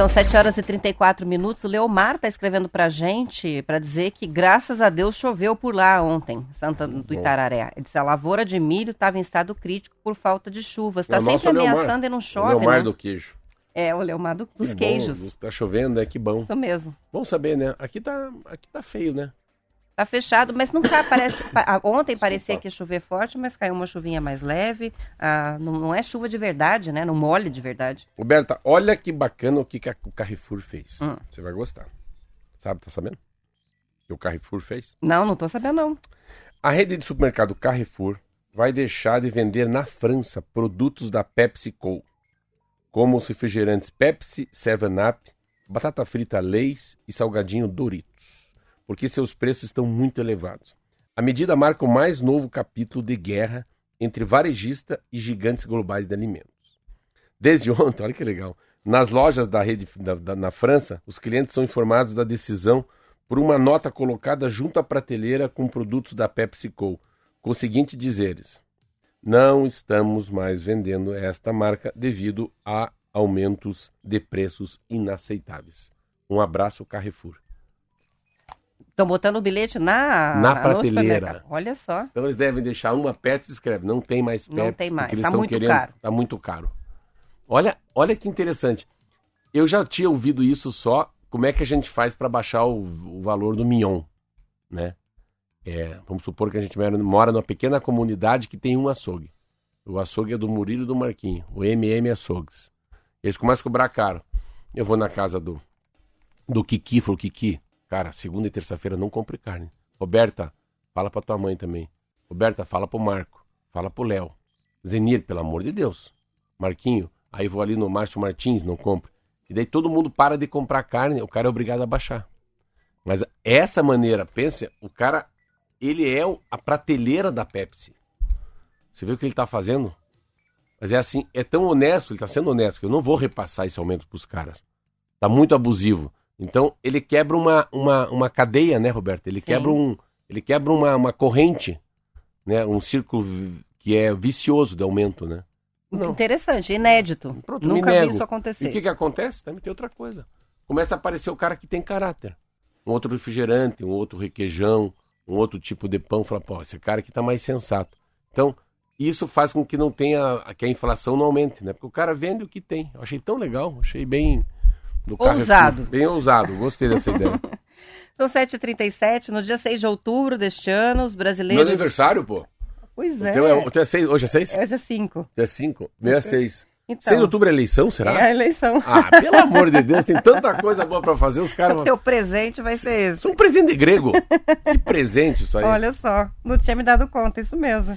São 7 horas e 34 minutos. O Leomar está escrevendo para a gente para dizer que, graças a Deus, choveu por lá ontem, Santa do Itararé. Ele disse a lavoura de milho estava em estado crítico por falta de chuvas. Está sempre ameaçando Leomar. e não chove. O Leomar né? do queijo. É, o Leomar do, dos queijos. Está chovendo, é que bom. Isso mesmo. Bom saber, né? Aqui tá, aqui tá feio, né? Tá fechado, mas nunca parece. Ontem parecia que ia chover forte, mas caiu uma chuvinha mais leve. Ah, não, não, é chuva de verdade, né? Não mole de verdade. Roberta, olha que bacana o que, que o Carrefour fez. Hum. Você vai gostar. Sabe, tá sabendo? O que o Carrefour fez? Não, não tô sabendo, não. A rede de supermercado Carrefour vai deixar de vender na França produtos da PepsiCo, como os refrigerantes Pepsi, 7-Up, batata frita Lay's e salgadinho Doritos porque seus preços estão muito elevados. A medida marca o mais novo capítulo de guerra entre varejista e gigantes globais de alimentos. Desde ontem, olha que legal, nas lojas da rede da, da, na França, os clientes são informados da decisão por uma nota colocada junto à prateleira com produtos da PepsiCo, com o seguinte dizeres: Não estamos mais vendendo esta marca devido a aumentos de preços inaceitáveis. Um abraço, Carrefour. Estão botando o bilhete na, na prateleira. Olha só. Então eles devem deixar uma Pepsi escreve, não tem mais Pepsi. Não tem mais, está muito querendo, caro. Está muito caro. Olha, olha que interessante. Eu já tinha ouvido isso só, como é que a gente faz para baixar o, o, valor do mignon, né? É, vamos supor que a gente mora numa pequena comunidade que tem um açougue. O açougue é do Murilo e do Marquinho, o MM Açougues. Eles começam a cobrar caro. Eu vou na casa do, do Kiki, falou, Kiki, Cara, segunda e terça-feira não compre carne. Roberta, fala pra tua mãe também. Roberta, fala pro Marco. Fala pro Léo. Zenir, pelo amor de Deus. Marquinho, aí vou ali no Márcio Martins, não compre. E daí todo mundo para de comprar carne, o cara é obrigado a baixar. Mas essa maneira, pense, o cara, ele é a prateleira da Pepsi. Você vê o que ele tá fazendo? Mas é assim, é tão honesto, ele tá sendo honesto, que eu não vou repassar esse aumento pros caras. Tá muito abusivo. Então, ele quebra uma, uma, uma cadeia, né, Roberto? Ele Sim. quebra, um, ele quebra uma, uma corrente, né? Um círculo que é vicioso de aumento, né? Não. Interessante, inédito. Pronto, Nunca vi isso acontecer. E o que, que acontece? Também tem outra coisa. Começa a aparecer o cara que tem caráter. Um outro refrigerante, um outro requeijão, um outro tipo de pão. Fala, pô, esse cara aqui tá mais sensato. Então, isso faz com que não tenha, que a inflação não aumente, né? Porque o cara vende o que tem. Eu achei tão legal, achei bem do ousado. Bem ousado, gostei dessa ideia. São 7h37, no dia 6 de outubro deste ano, os brasileiros. Meu aniversário, pô. Pois é. Então, é, é seis, hoje é 6? Hoje é 5. Hoje é 5? Meu é 6. Então, 6 de outubro é eleição, será? É a eleição. Ah, pelo amor de Deus, tem tanta coisa boa pra fazer, os caras... O teu presente vai ser esse. Isso é um presente grego. que presente isso aí. Olha só, não tinha me dado conta, isso mesmo.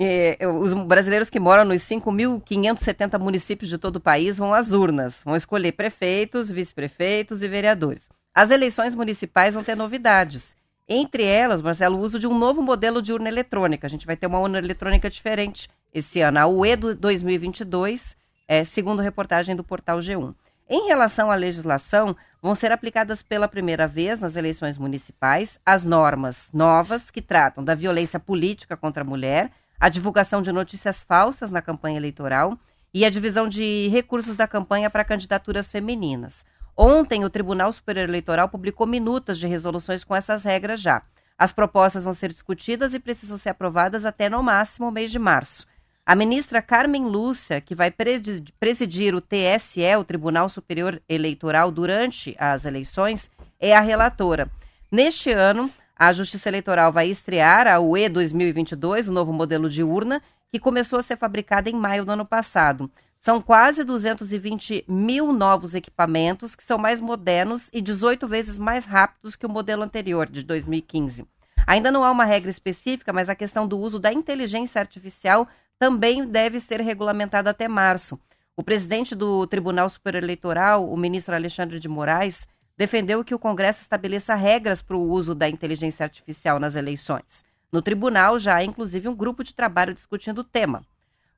É, os brasileiros que moram nos 5.570 municípios de todo o país vão às urnas, vão escolher prefeitos, vice-prefeitos e vereadores. As eleições municipais vão ter novidades. Entre elas, Marcelo, o uso de um novo modelo de urna eletrônica. A gente vai ter uma urna eletrônica diferente esse ano, a UE 2022, é, segundo reportagem do portal G1. Em relação à legislação, vão ser aplicadas pela primeira vez nas eleições municipais as normas novas que tratam da violência política contra a mulher, a divulgação de notícias falsas na campanha eleitoral e a divisão de recursos da campanha para candidaturas femininas. Ontem, o Tribunal Superior Eleitoral publicou minutas de resoluções com essas regras já. As propostas vão ser discutidas e precisam ser aprovadas até no máximo o mês de março. A ministra Carmen Lúcia, que vai presidir o TSE, o Tribunal Superior Eleitoral, durante as eleições, é a relatora. Neste ano, a Justiça Eleitoral vai estrear a UE 2022, o novo modelo de urna, que começou a ser fabricada em maio do ano passado. São quase 220 mil novos equipamentos, que são mais modernos e 18 vezes mais rápidos que o modelo anterior, de 2015. Ainda não há uma regra específica, mas a questão do uso da inteligência artificial também deve ser regulamentada até março. O presidente do Tribunal Superior Eleitoral, o ministro Alexandre de Moraes, defendeu que o Congresso estabeleça regras para o uso da inteligência artificial nas eleições. No tribunal já há inclusive um grupo de trabalho discutindo o tema.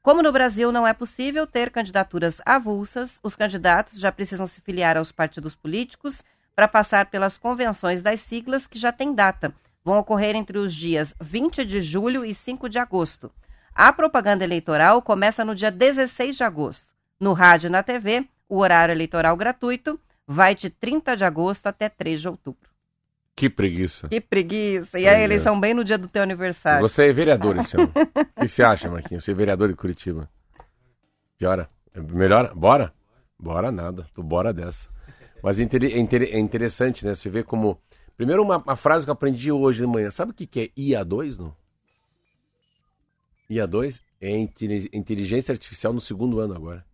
Como no Brasil não é possível ter candidaturas avulsas, os candidatos já precisam se filiar aos partidos políticos para passar pelas convenções das siglas que já têm data. Vão ocorrer entre os dias 20 de julho e 5 de agosto. A propaganda eleitoral começa no dia 16 de agosto. No rádio e na TV, O horário eleitoral gratuito vai de 30 de agosto até 3 de outubro. Que preguiça. Que preguiça. E a Preguiça. eleição bem no dia do teu aniversário. Você é vereador esse ano. o que você acha, Marquinhos? Você é vereador de Curitiba. Piora? É Melhor? Bora? Bora nada. Tu bora dessa. Mas é, inter- inter- interessante, né? Você vê como. Primeiro, uma, uma frase que eu aprendi hoje de manhã. Sabe o que, que é IA2, não? IA2 é inteli- inteligência artificial no segundo ano agora.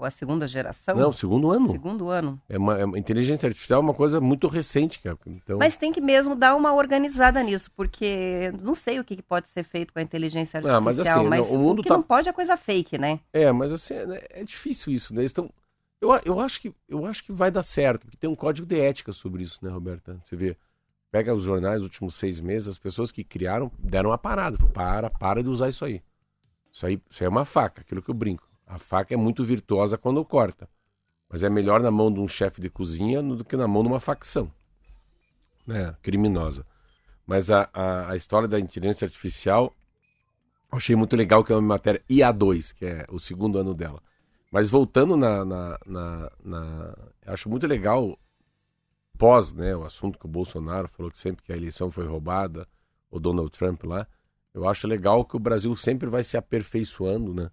Ou a segunda geração? Não, segundo ano. Segundo ano. É uma, é uma- inteligência artificial é uma coisa muito recente, cara. Então, Mas tem que mesmo dar uma organizada nisso, porque não sei o que que pode ser feito com a inteligência artificial, Ah, mas assim, mas não, o mundo que tá- não pode é coisa fake, né? É, mas assim, é, é difícil isso, né? Eu, eu, acho que, eu acho que vai dar certo, porque tem um código de ética sobre isso, né, Roberta? Você vê, pega os jornais dos últimos seis meses, as pessoas que criaram deram uma parada. Para, para de usar isso aí. Isso aí, isso aí é uma faca, aquilo que eu brinco. A faca é muito virtuosa quando corta. Mas é melhor na mão de um chefe de cozinha do que na mão de uma facção né, criminosa. Mas a, a, a história da inteligência artificial, achei muito legal que é uma matéria IA2, que é o segundo ano dela. Mas voltando na. na, na, na- acho muito legal, pós né, o assunto que o Bolsonaro falou que sempre que a eleição foi roubada, o Donald Trump lá, eu acho legal que o Brasil sempre vai se aperfeiçoando, né?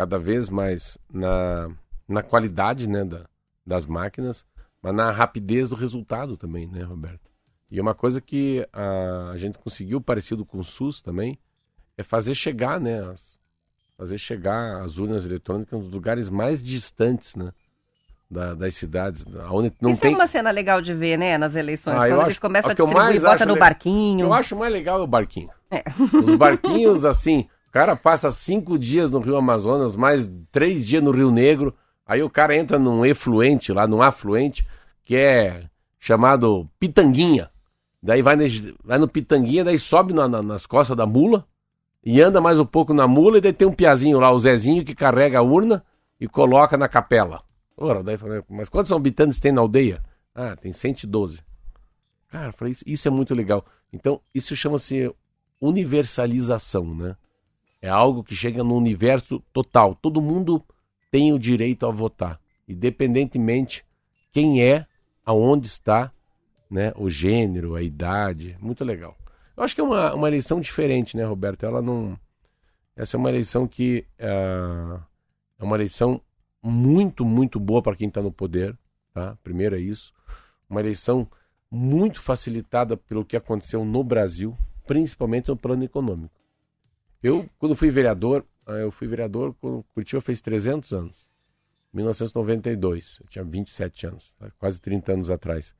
Cada vez mais na, na qualidade né, da, das máquinas, mas na rapidez do resultado também, né, Roberto? E é uma coisa que a, a gente conseguiu, parecido com o SUS também, é fazer chegar, né? as- fazer chegar as urnas eletrônicas nos lugares mais distantes, né? Da, das cidades, onde não Isso tem... é uma cena legal de ver, né, nas eleições, Ah, quando eles acho- começam a distribuir, bota no le- barquinho. eu acho mais legal é o barquinho. É. Os barquinhos, assim, o cara passa cinco dias no Rio Amazonas, mais três dias no Rio Negro, aí o cara entra num efluente lá, num afluente, que é chamado Pitanguinha. Daí vai, vai no Pitanguinha, daí sobe na- na- nas costas da mula e anda mais um pouco na mula, e daí tem um piazinho lá, o Zezinho, que carrega a urna e coloca na capela. Ora, daí falei, mas quantos habitantes tem na aldeia? Ah, tem 112. Cara, falei, isso, isso é muito legal. Então, isso chama-se universalização, né? É algo que chega no universo total. Todo mundo tem o direito a votar, independentemente quem é, aonde está, né? O gênero, a idade. Muito legal. Eu acho que é uma, uma eleição diferente, né, Roberto? Ela não. Essa é uma eleição que ah, é uma eleição muito, muito boa para quem está no poder, tá? Primeiro é isso. Uma eleição muito facilitada pelo que aconteceu no Brasil, principalmente no plano econômico. Eu, quando fui vereador, eu fui vereador quando Curitiba fez 300 anos. 1992, eu tinha 27 anos, quase 30 anos atrás.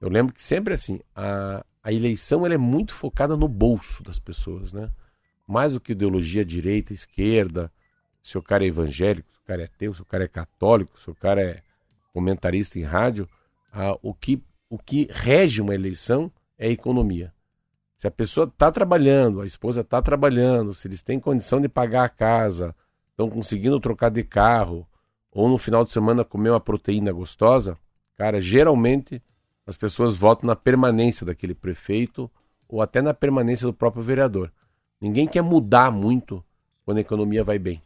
Eu lembro que sempre assim, a, a eleição ela é muito focada no bolso das pessoas, né? Mais do que ideologia direita, esquerda, se o cara é evangélico, se o cara é ateu, se o cara é católico, se o cara é comentarista em rádio, o, que, o que rege uma eleição é a economia. Se a pessoa está trabalhando, a esposa está trabalhando, se eles têm condição de pagar a casa, estão conseguindo trocar de carro, ou no final de semana comer uma proteína gostosa, cara, geralmente as pessoas votam na permanência daquele prefeito ou até na permanência do próprio vereador. Ninguém quer mudar muito quando a economia vai bem.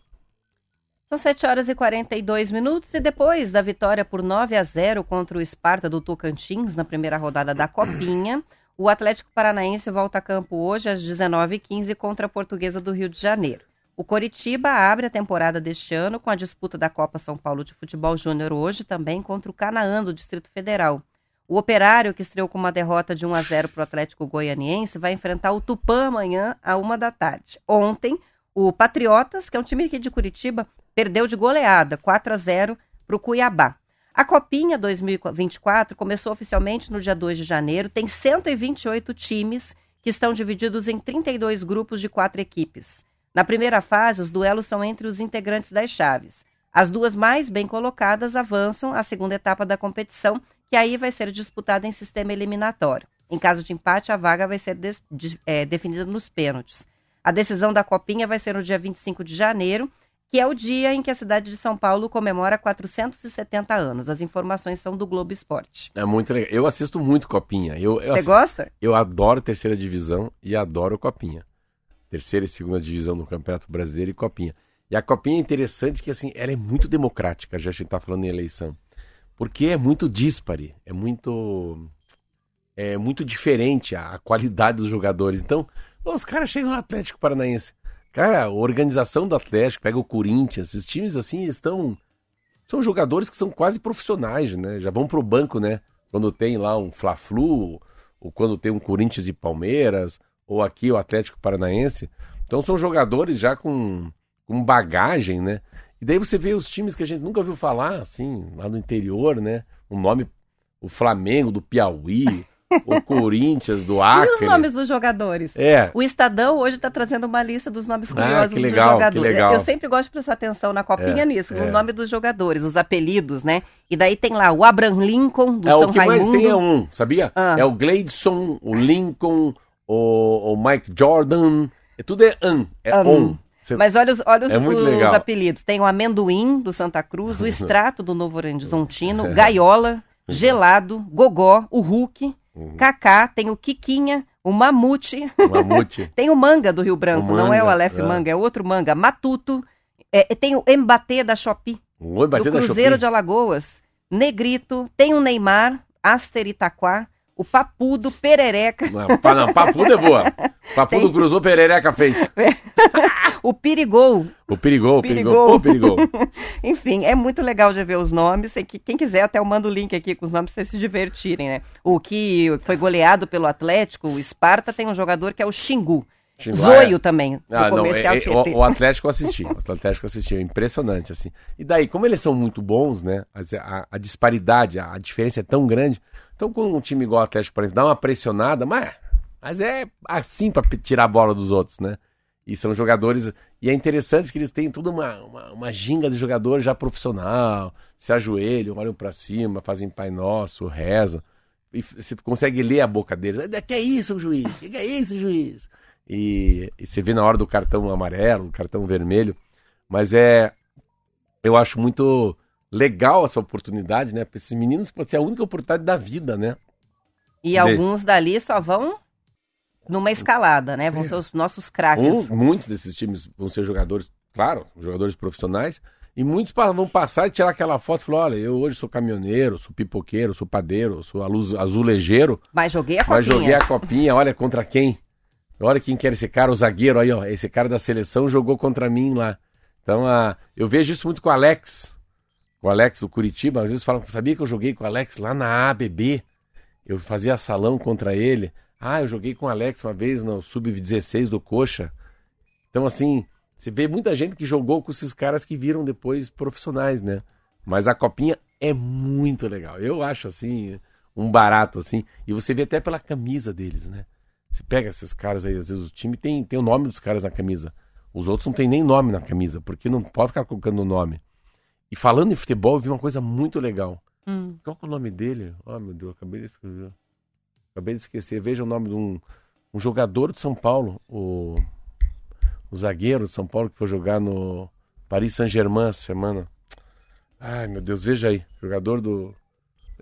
São 7 horas e 42 minutos e depois da vitória por 9 a 0 contra o Esparta do Tocantins na primeira rodada da Copinha, o Atlético Paranaense volta a campo hoje às 19h15 contra a Portuguesa do Rio de Janeiro. O Coritiba abre a temporada deste ano com a disputa da Copa São Paulo de Futebol Júnior hoje também contra o Canaã do Distrito Federal. O Operário, que estreou com uma derrota de 1 a 0 para o Atlético Goianiense, vai enfrentar o Tupã amanhã à 1 da tarde. Ontem, o Patriotas, que é um time aqui de Curitiba, perdeu de goleada, 4 a 0 para o Cuiabá. A Copinha 2024 começou oficialmente no dia 2 de janeiro, tem 128 times que estão divididos em 32 grupos de quatro equipes. Na primeira fase, os duelos são entre os integrantes das chaves. As duas mais bem colocadas avançam à segunda etapa da competição, que aí vai ser disputada em sistema eliminatório. Em caso de empate, a vaga vai ser de- é, definida nos pênaltis. A decisão da Copinha vai ser no dia 25 de janeiro, que é o dia em que a cidade de São Paulo comemora 470 anos. As informações são do Globo Esporte. É muito legal. Eu assisto muito Copinha. Eu, eu, Você gosta? eu adoro terceira divisão e adoro Copinha. Terceira e segunda divisão no Campeonato Brasileiro e Copinha. E a copinha é interessante que assim, ela é muito democrática, já a gente tá falando em eleição. Porque é muito díspare, é muito é muito diferente a, a qualidade dos jogadores. Então, os caras chegam no Atlético Paranaense. Cara, a organização do Atlético, pega o Corinthians, esses times assim estão são jogadores que são quase profissionais, né? Já vão pro banco, né? Quando tem lá um Fla-Flu, ou quando tem um Corinthians e Palmeiras, ou aqui o Atlético Paranaense. Então são jogadores já com, com bagagem, né? E daí você vê os times que a gente nunca ouviu falar, assim, lá no interior, né? O nome, o Flamengo do Piauí, o Corinthians, do Acre. E os nomes dos jogadores? É. O Estadão hoje está trazendo uma lista dos nomes Ah, curiosos que legal, dos jogadores. legal. Eu sempre gosto de prestar atenção na copinha É, nisso, é. no nome dos jogadores, os apelidos, né? E daí tem lá o Abraham Lincoln, do é, São o que Raimundo. mais tem é um, sabia? Ah. É o Gleidson, o Lincoln, o, o Mike Jordan. É, tudo é an, é on. Você- Mas olha os, olha os, É os apelidos. Tem o Amendoim, do Santa Cruz, o Extrato, do Novo Horizontino, Gaiola, Gelado, Gogó, o Hulk, Uhum. Cacá, tem o Quiquinha, o Mamute, O Mamute. tem o Manga do Rio Branco, O não é o Manga, Aleph é. Manga, é outro Manga, Matuto, é, tem o Embatê da Shopee, O do da Cruzeiro Shopee. de Alagoas, Negrito, tem o Neymar, Aster Itaquá, o Papudo, Perereca, Não, não, Papudo é boa. Papudo Tem. cruzou, Perereca fez. o Pirigol, O perigou, Perigol. perigou. Pô. Enfim, é muito legal de ver os nomes. Que, quem quiser, até eu mando o link aqui com os nomes pra vocês se divertirem, né? O que foi goleado pelo Atlético, o Esparta, tem um jogador que é o Xingu. Xingu, Zoio é. também, Ah, não, é- é- o, o Atlético assistiu, o Atlético assistiu, é impressionante, assim. E daí, como eles são muito bons, né, a, a- disparidade, a, a diferença é tão grande, então quando um time igual o Atlético, exemplo, dá uma pressionada, mas, mas é assim pra p- tirar a bola dos outros, né, e são jogadores, e é interessante que eles têm toda uma, uma, uma ginga de jogador já profissional, se ajoelham, olham pra cima, fazem Pai Nosso, rezam, e você consegue ler a boca deles, "Ah, que é isso, juiz, que é isso, juiz? E, e você vê na hora do cartão amarelo, do cartão vermelho. Mas é. Eu acho muito legal essa oportunidade, né? Para esses meninos pode ser a única oportunidade da vida, né? E alguns dali só vão numa escalada, né? É. Vão ser os nossos craques. Um, muitos desses times vão ser jogadores, claro, jogadores profissionais. E muitos vão passar e tirar aquela foto e falar: olha, eu hoje sou caminhoneiro, sou pipoqueiro, sou padeiro, sou azulejeiro. Mas joguei a copinha. Mas joguei a copinha, olha contra quem? Olha quem que era esse cara, o zagueiro aí, ó. Esse cara da seleção jogou contra mim lá. Então, a, eu vejo isso muito com o Alex. Com o Alex do Curitiba. Às vezes falam, sabia que eu joguei com o Alex lá na ABB? Eu fazia salão contra ele. Ah, eu joguei com o Alex uma vez no Sub-16 do Coxa. Então, assim, você vê muita gente que jogou com esses caras que viram depois profissionais, né? Mas a copinha é muito legal. Eu acho, assim, um barato, assim. E você vê até pela camisa deles, né? Você pega esses caras aí, às vezes o time tem, tem o nome dos caras na camisa. Os outros não tem nem nome na camisa, porque não pode ficar colocando o nome. E falando em futebol, eu vi uma coisa muito legal. Hum. Qual é o nome dele? Oh, meu Deus, acabei de esquecer. Acabei de esquecer. Veja o nome de um, um jogador de São Paulo, o, o zagueiro de São Paulo que foi jogar no Paris Saint-Germain essa semana. Ai, meu Deus, veja aí. Jogador do.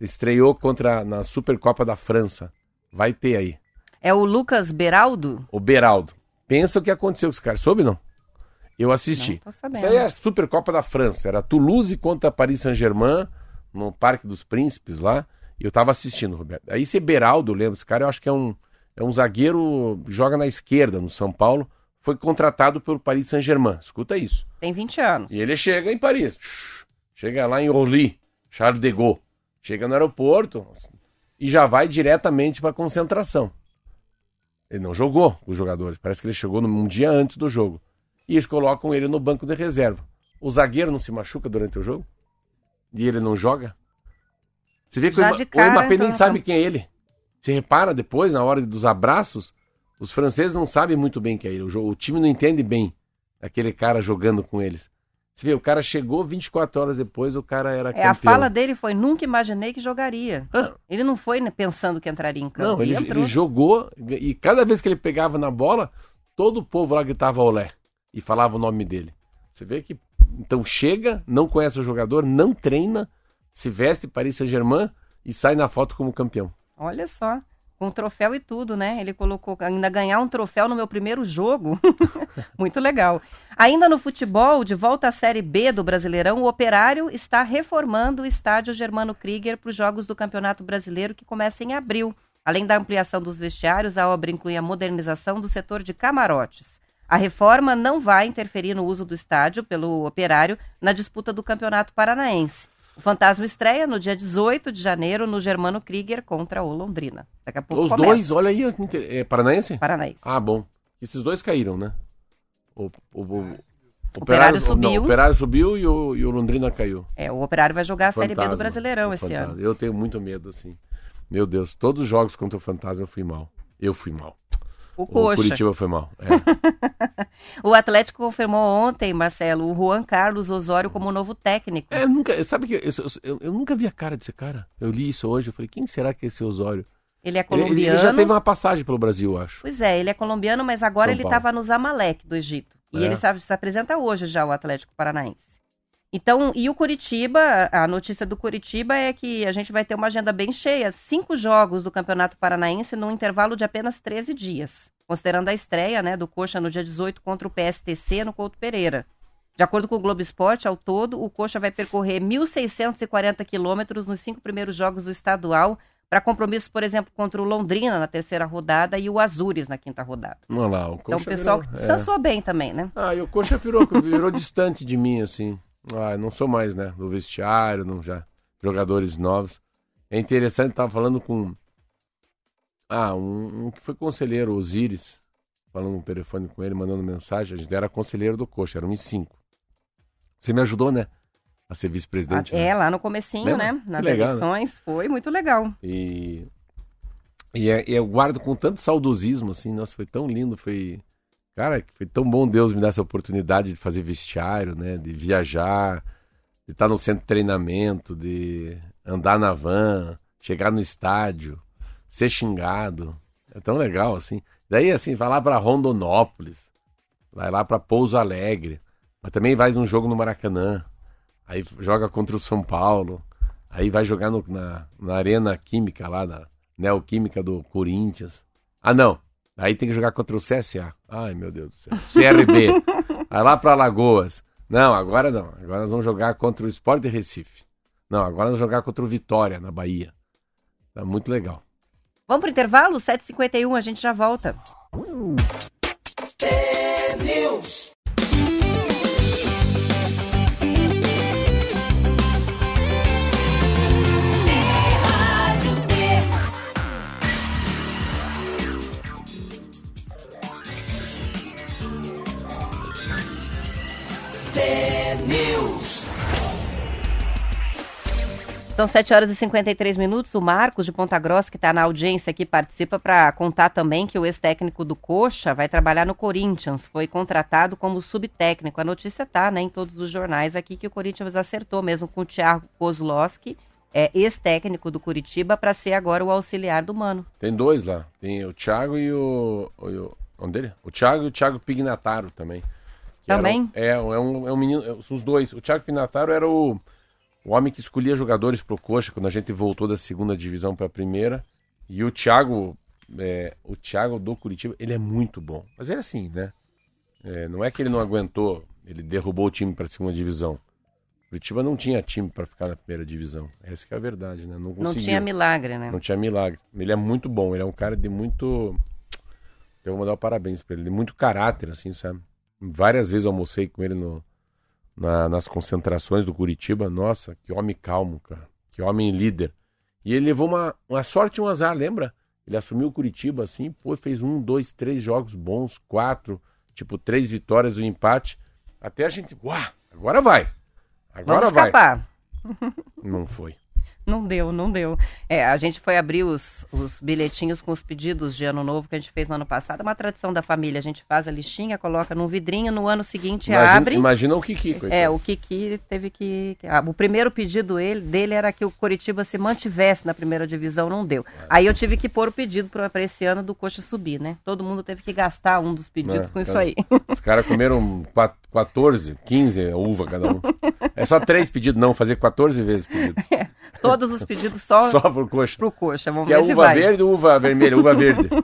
Estreou contra na Supercopa da França. Vai ter aí. É o Lucas Beraldo? O Beraldo. Pensa o que aconteceu com esse cara. Soube não? Eu assisti. Não tô sabendo. Isso aí é a Supercopa da França. Era Toulouse contra Paris Saint-Germain, no Parque dos Príncipes lá. E eu tava assistindo, Roberto. Aí esse Beraldo, lembra? Esse cara eu acho que é um, é um zagueiro, joga na esquerda no São Paulo. Foi contratado pelo Paris Saint-Germain. Escuta isso. Tem 20 anos. E ele chega em Paris. Chega lá em Orly, Charles de Gaulle. Chega no aeroporto e já vai diretamente para concentração. Ele não jogou os jogadores. Parece que ele chegou num- um dia antes do jogo. E eles colocam ele no banco de reserva. O zagueiro não se machuca durante o jogo? E ele não joga? Você vê que Já o, cara, o Mbappé então, nem sabe quem é ele. Você repara depois, na hora dos abraços, os franceses não sabem muito bem quem é ele. O time não entende bem aquele cara jogando com eles. Você vê, o cara chegou 24 horas depois, o cara era É, campeão. a fala dele foi: nunca imaginei que jogaria. Ah, Ele não foi né, pensando que entraria em campo. não, ele, ele jogou e cada vez que ele pegava na bola, todo o povo lá gritava olé e falava o nome dele. Você vê que então chega, não conhece o jogador, não treina, se veste Paris Saint-Germain e sai na foto como campeão. Olha só. Com troféu e tudo, né? Ele colocou ainda ganhar um troféu no meu primeiro jogo. Muito legal. Ainda no futebol, de volta à Série B do Brasileirão, o Operário está reformando o estádio Germano Krieger para os Jogos do Campeonato Brasileiro que começa em abril. Além da ampliação dos vestiários, a obra inclui a modernização do setor de camarotes. A reforma não vai interferir no uso do estádio pelo Operário na disputa do Campeonato Paranaense. O Fantasma estreia no dia 18 de janeiro no Germano Krieger contra o Londrina. Daqui a pouco Os começa. dois, olha aí, é paranaense? Paranaense. Ah, bom. Esses dois caíram, né? O, o, o, o Operário subiu. Não, o Operário subiu e o, e o Londrina caiu. É, o Operário vai jogar a Série B do Brasileirão esse ano. Eu tenho muito medo, assim. Meu Deus, todos os jogos contra o Fantasma eu fui mal. Eu fui mal. O O. Curitiba foi mal. É. O Atlético confirmou ontem, Marcelo, o Juan Carlos Osório como novo técnico. É, nunca, sabe que eu, eu- eu nunca vi a cara desse cara. Eu li isso hoje, eu falei, quem será que é esse Osório? Ele é colombiano. ele já teve uma passagem pelo Brasil, eu acho. Pois é, ele é colombiano, mas agora São ele estava no Zamalek do Egito. E É. ele sabe, se apresenta hoje já o Atlético Paranaense. Então, e o Curitiba, a notícia do Curitiba é que a gente vai ter uma agenda bem cheia. Cinco jogos do Campeonato Paranaense num intervalo de apenas 13 dias. Considerando a estreia né, do Coxa no dia 18 contra o PSTC no Couto Pereira. De acordo com o Globo Esporte, ao todo, o Coxa vai percorrer 1.640 quilômetros nos cinco primeiros jogos do estadual, para compromissos, por exemplo, contra o Londrina na terceira rodada e o Azures na quinta rodada. Olha lá, o Então Coxa o pessoal virou- é. descansou bem também, né? Ah, e o Coxa virou, virou distante de mim, assim. Ah, não sou mais, né? Do vestiário, não já. Jogadores novos. É interessante, tava falando com. Ah, um, um que foi conselheiro, Osiris, falando no telefone com ele, mandando mensagem. A gente era conselheiro do Coxa, era um em cinco. Você me ajudou, né? A ser vice-presidente. né? É, lá no comecinho, Lembra? né? Nas legal, né? eleições. Foi muito legal. E, e, é- e eu guardo com tanto saudosismo, assim, nossa, foi tão lindo, foi... Cara, foi tão bom Deus me dar essa oportunidade de fazer vestiário, né, de viajar, de estar no centro de treinamento, de andar na van, chegar no estádio, ser xingado, é tão legal, assim. Daí, assim, vai lá para Rondonópolis, vai lá para Pouso Alegre, mas também vai num jogo no Maracanã, aí joga contra o São Paulo, Aí vai jogar no- na, na Arena Química lá, na Neoquímica do Corinthians. Ah, não. Aí tem que jogar contra o CSA. Ai, meu Deus do céu. CRB. Vai lá para Alagoas. Não, agora não. Agora nós vamos jogar contra o Sport de Recife. Não, agora nós vamos jogar contra o Vitória, na Bahia. Tá muito legal. Vamos pro intervalo? 7h51, a gente já volta. São 7 horas e 53 minutos. O Marcos de Ponta Grossa, que está na audiência aqui, participa para contar também que o ex-técnico do Coxa vai trabalhar no Corinthians. Foi contratado como subtécnico. A notícia tá, né, em todos os jornais aqui que o Corinthians acertou mesmo com o Thiago Kozlowski, é, ex-técnico do Curitiba, para ser agora o auxiliar do Mano. Tem dois lá. Tem o Thiago e o. o, o onde ele? O Thiago e o Thiago Pignataro também. Também? é, é um, é um menino. é, os dois. O Thiago Pignataro era o, o homem que escolhia jogadores pro Coxa quando a gente voltou da segunda divisão para a primeira. E o Thiago. é, o Thiago do Curitiba, ele é muito bom. Mas ele é assim, né? É, não é que ele não aguentou, ele derrubou o time para a segunda divisão. Curitiba não tinha time para ficar na primeira divisão. Essa que é a verdade, né? Não, Não tinha milagre, né? Não tinha milagre. Ele é muito bom, ele é um cara de muito. Eu vou mandar o parabéns pra ele, de muito caráter, assim, sabe? Várias vezes eu almocei com ele no, na- nas concentrações do Curitiba. Nossa, que homem calmo, cara. Que homem líder. E ele levou uma, uma sorte e um azar, lembra? Ele assumiu o Curitiba assim, pô, fez um, dois, três jogos bons, quatro, tipo, três vitórias e um empate. Até a gente, uau, agora vai. Agora Vamos vai. escapar. Não foi. Não deu, não deu. É, a gente foi abrir os, os bilhetinhos com os pedidos de ano novo que a gente fez no ano passado. É uma tradição da família. A gente faz a listinha, coloca num vidrinho, no ano seguinte Imagina, abre. imagina o Kiki, coitado. É, o Kiki teve que. ah, o primeiro pedido ele, dele era que o Coritiba se mantivesse na primeira divisão, não deu. Aí eu tive que pôr o pedido para esse ano do Coxa subir, né? Todo mundo teve que gastar um dos pedidos É, com isso tá. aí. Os caras comeram quatro, 14, 15 é uva cada um. É só três pedidos, não, fazer 14 vezes pedido. Todos os pedidos só, Só por coxa. pro coxa. Vamos Que é ver se uva vai. verde ou uva vermelha? Uva verde.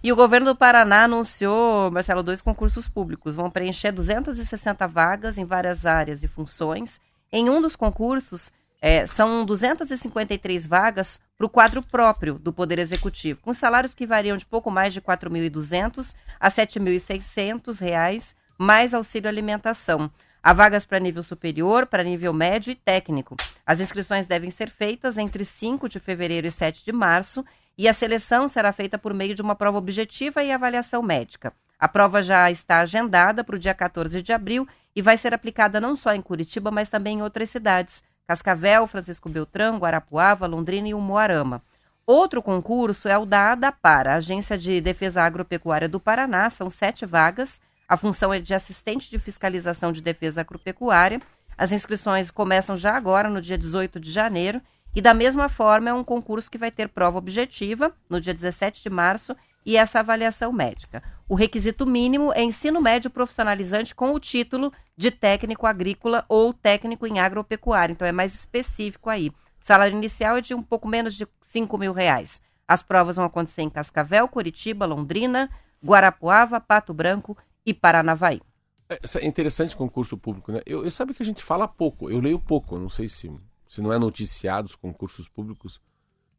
E o governo do Paraná anunciou, Marcelo, dois concursos públicos. Vão preencher 260 vagas em várias áreas e funções. Em um dos concursos, eh, são 253 vagas para o quadro próprio do Poder Executivo, com salários que variam de pouco mais de R$ 4.200 a 7.600 reais, mais auxílio alimentação. Há vagas para nível superior, para nível médio e técnico. As inscrições devem ser feitas entre 5 de fevereiro e 7 de março e a seleção será feita por meio de uma prova objetiva e avaliação médica. A prova já está agendada para o dia 14 de abril e vai ser aplicada não só em Curitiba, mas também em outras cidades: Cascavel, Francisco Beltrão, Guarapuava, Londrina e Umuarama. Outro concurso é o da ADAPAR, Agência de Defesa Agropecuária do Paraná. São sete vagas. A função é de assistente de fiscalização de defesa agropecuária. As inscrições começam já agora, no dia 18 de janeiro. E da mesma forma, é um concurso que vai ter prova objetiva no dia 17 de março e essa avaliação médica. O requisito mínimo é ensino médio profissionalizante com o título de técnico agrícola ou técnico em agropecuária. Então é mais específico aí. Salário inicial é de um pouco menos de 5 mil reais. As provas vão acontecer em Cascavel, Curitiba, Londrina, Guarapuava, Pato Branco e Paranavaí. É é interessante concurso público, né? Eu, eu sabe que a gente fala pouco, eu leio pouco, não sei se, se não é noticiado os concursos públicos,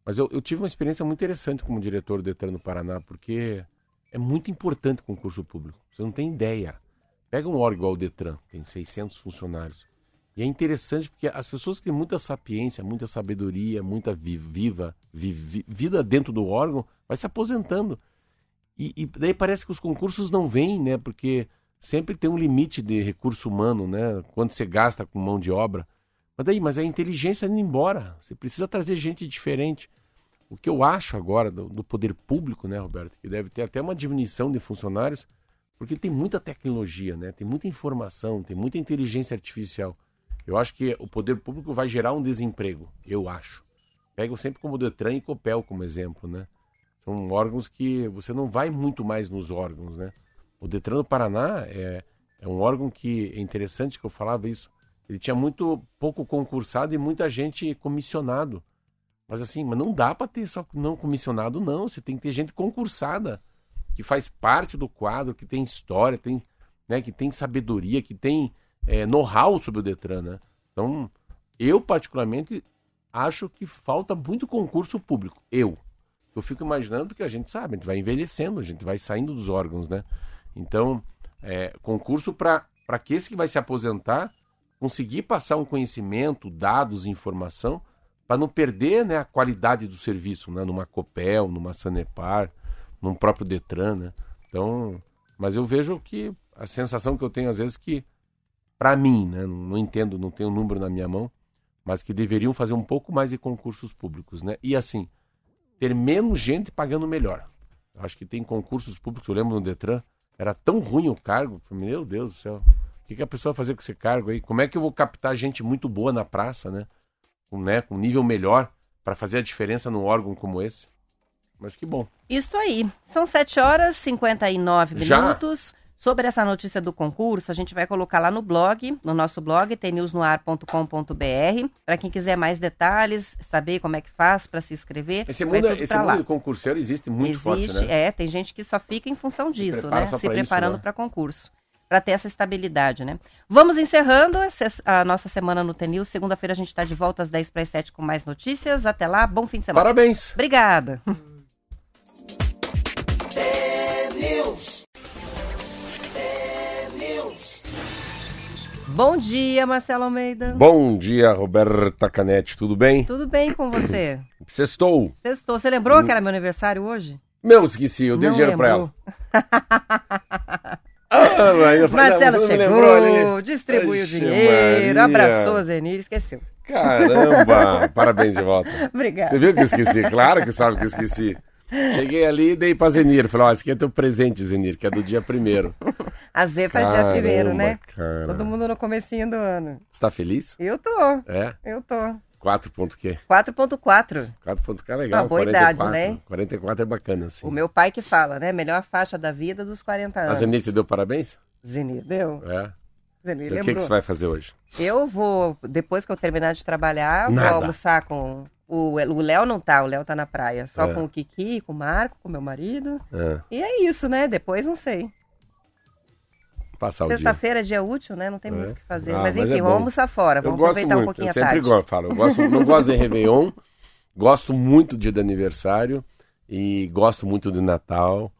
mas eu, eu tive uma experiência muito interessante como diretor do Detran no Paraná, porque é muito importante concurso público. Você não tem ideia. Pega um órgão igual o Detran, tem 600 funcionários. E é interessante porque as pessoas que têm muita sapiência, muita sabedoria, muita vi- viva vi- vi- vida dentro do órgão, vai se aposentando. E, e daí parece que os concursos não vêm, né? Porque sempre tem um limite de recurso humano, né? Quando você gasta com mão de obra. Mas daí, mas a inteligência indo embora. Você precisa trazer gente diferente. O que eu acho agora do, do poder público, né, Roberto, que deve ter até uma diminuição de funcionários, porque tem muita tecnologia, né? Tem muita informação, tem muita inteligência artificial. Eu acho que o poder público vai gerar um desemprego, eu acho. Pego sempre como Detran e Copel como exemplo, né? São órgãos que você não vai muito mais nos órgãos, né? O Detran do Paraná é, é um órgão que é interessante que eu falava isso. Ele tinha muito pouco concursado e muita gente comissionado. Mas assim, mas não dá para ter só não comissionado, não. Você tem que ter gente concursada, que faz parte do quadro, que tem história, tem, né, que tem sabedoria, que tem é, know-how sobre o Detran, né? Então, eu particularmente acho que falta muito concurso público. Eu. Eu fico imaginando porque a gente sabe, a gente vai envelhecendo, a gente vai saindo dos órgãos, né? Então, é, concurso para que esse que vai se aposentar conseguir passar um conhecimento, dados, informação, para não perder né, a qualidade do serviço, né? Numa Copel, numa Sanepar, num próprio Detran, né? Então, mas eu vejo que a sensação que eu tenho às vezes que, para mim, né? Não, não entendo, não tenho o número na minha mão, mas que deveriam fazer um pouco mais de concursos públicos, né? E assim, ter menos gente pagando melhor. Eu acho que tem concursos públicos, eu lembro no Detran, era tão ruim o cargo, meu Deus do céu, o que, que a pessoa vai fazer com esse cargo aí? Como é que eu vou captar gente muito boa na praça, né? Com, né, com nível melhor, para fazer a diferença num órgão como esse? Mas que bom. Isso aí. São 7 horas e 59 Já? minutos. Sobre essa notícia do concurso, a gente vai colocar lá no blog, no nosso blog, tnewsnoar.com.br. Para quem quiser mais detalhes, saber como é que faz para se inscrever, Esse vai mundo, tudo esse pra lá. mundo de concurseiro existe muito Existe, forte, né? é, tem gente que só fica em função disso, né? Se pra isso, preparando né? para concurso. Para ter essa estabilidade, né? Vamos encerrando essa- a nossa semana no TNews. Segunda-feira a gente está de volta às 10 para as 7 com mais notícias. Até lá, bom fim de semana. Parabéns! Obrigada. Bom dia, Marcelo Almeida. Bom dia, Roberta Canetti, tudo bem? Tudo bem com você? Sextou. Sextou. Você lembrou que era meu aniversário hoje? Meu, esqueci, eu dei Não dinheiro pra lembrou. ela. Ah, mas falei, Marcelo chegou, distribuiu o Ixi, dinheiro, Maria. abraçou a Zenir, esqueceu. Caramba! Parabéns de volta. Obrigada. Você viu que eu esqueci? Claro que sabe que eu esqueci. Cheguei ali e dei pra Zenir. Falei, ó, esse aqui é teu presente, Zenir, que é do dia primeiro. A Z faz dia primeiro, né? Cara. Todo mundo no comecinho do ano. Você tá feliz? Eu tô, É? eu tô. 4 ponto quê? 4.4. 4 ponto que é legal. Uma boa 44. idade, né? 44 é bacana, assim. O meu pai que fala, né? Melhor faixa da vida dos 40 A anos. Zenir te deu parabéns? Zenir, deu? É. Zenir E o que, lembrou. que você vai fazer hoje? Eu vou, depois que eu terminar de trabalhar, Nada. vou almoçar com. O o Léo não tá, o Léo tá na praia. Só É. com o Kiki, com o Marco, com o meu marido. É, E é isso, né? Depois não sei. passar o dia. Sexta-feira é dia útil, né? Não tem É. muito o que fazer. Ah, mas mas enfim, é vamos bom. almoçar fora. Eu Vamos gosto aproveitar muito, um pouquinho eu a sempre tarde. gosto, falo. Eu gosto, não gosto de Réveillon, gosto muito do dia do aniversário e gosto muito de Natal.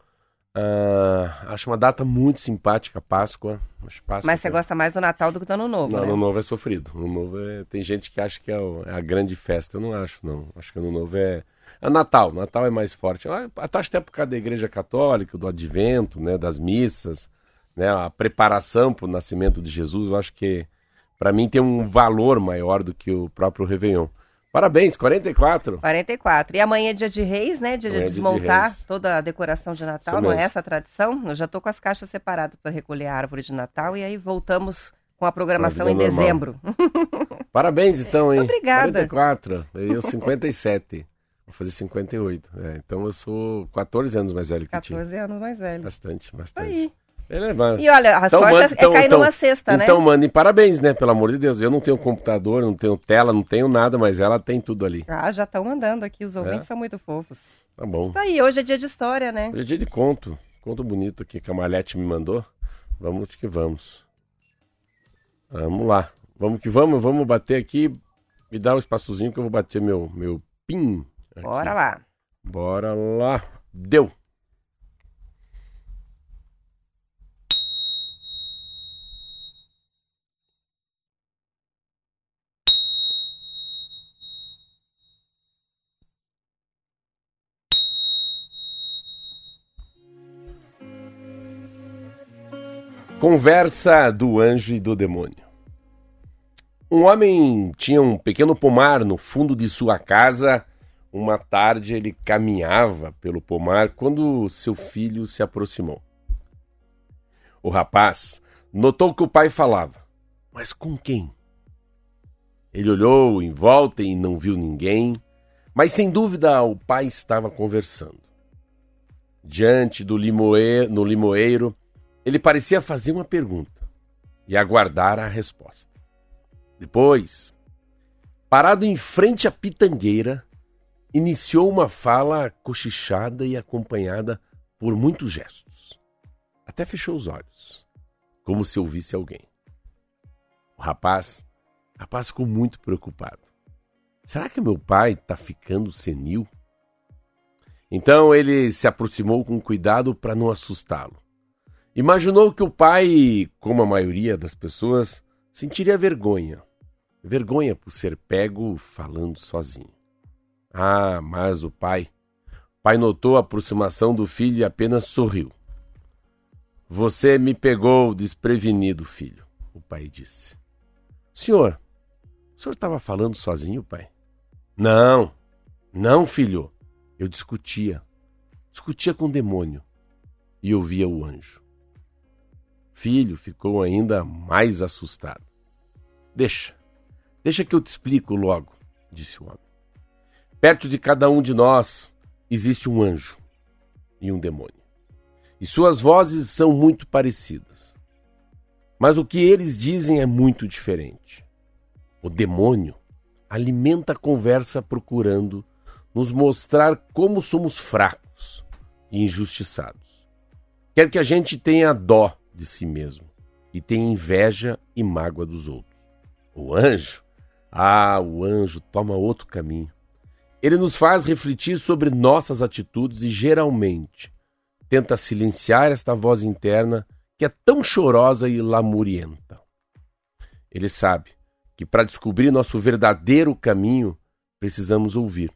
Ah, acho uma data muito simpática, Páscoa. Páscoa Mas você que- gosta mais do Natal do que do Ano Novo, Não, né? Ano Novo é sofrido. Ano Novo é... Tem gente que acha que é, o- é a grande festa. Eu não acho, não. Acho que Ano Novo é. É Natal. Natal é mais forte. Até acho até por causa da Igreja Católica, do Advento, né? Das missas, né? A preparação para o nascimento de Jesus. Eu acho que, para mim, tem um valor maior do que o próprio Réveillon. Parabéns, 44. 44. E amanhã é dia de reis, né? Dia de Amanhã é dia de desmontar reis. toda a decoração de Natal, Isso não é mesmo. essa a tradição? Eu já tô com as caixas separadas para recolher a árvore de Natal e aí voltamos com a programação a em normal. dezembro. Parabéns, então, hein? Muito obrigada. 44. E eu, 57. Vou fazer 58. É, então eu sou 14 anos mais velho que ti. 14 anos mais velho. Bastante, Isso bastante. aí. Ele é E olha, a Então, sorte manda- é- então- é cair então- numa cesta, né? Então, mandem parabéns, né? Pelo amor de Deus. Eu não tenho computador, não tenho tela, não tenho nada, mas ela tem tudo ali. Ah, já estão andando aqui, os ouvintes É? são muito fofos. Tá bom. Isso aí, hoje é dia de história, né? Hoje é dia de conto. Conto bonito aqui que a Malete me mandou. Vamos que vamos. Vamos lá. Vamos que vamos. Vamos bater aqui. Me dá um espaçozinho que eu vou bater meu, meu pin. aqui. Bora lá. Bora lá. Deu. Conversa do anjo e do demônio. Um homem tinha um pequeno pomar no fundo de sua casa. Uma tarde ele caminhava pelo pomar quando seu filho se aproximou. O rapaz notou que o pai falava, mas com quem? Ele olhou em volta e não viu ninguém, mas sem dúvida o pai estava conversando. Diante do limoe... no limoeiro, ele parecia fazer uma pergunta e aguardar a resposta. Depois, parado em frente à pitangueira, iniciou uma fala cochichada e acompanhada por muitos gestos. Até fechou os olhos, como se ouvisse alguém. O rapaz, rapaz ficou muito preocupado. Será que meu pai está ficando senil? Então ele se aproximou com cuidado para não assustá-lo. Imaginou que o pai, como a maioria das pessoas, sentiria vergonha. Vergonha por ser pego falando sozinho. Ah, mas o pai. O pai notou a aproximação do filho e apenas sorriu. Você me pegou desprevenido, filho, o pai disse. Senhor, o senhor estava falando sozinho, pai? Não, não, filho. Eu discutia. Discutia com o demônio e ouvia o anjo. Filho ficou ainda mais assustado. Deixa, deixa que eu te explico logo, disse o homem. Perto de cada um de nós existe um anjo e um demônio. E suas vozes são muito parecidas. Mas o que eles dizem é muito diferente. O demônio alimenta a conversa procurando nos mostrar como somos fracos e injustiçados. Quer que a gente tenha dó de si mesmo e tenha inveja e mágoa dos outros. O anjo, ah, o anjo toma outro caminho. Ele nos faz refletir sobre nossas atitudes e geralmente tenta silenciar esta voz interna que é tão chorosa e lamurienta. Ele sabe que para descobrir nosso verdadeiro caminho precisamos ouvir.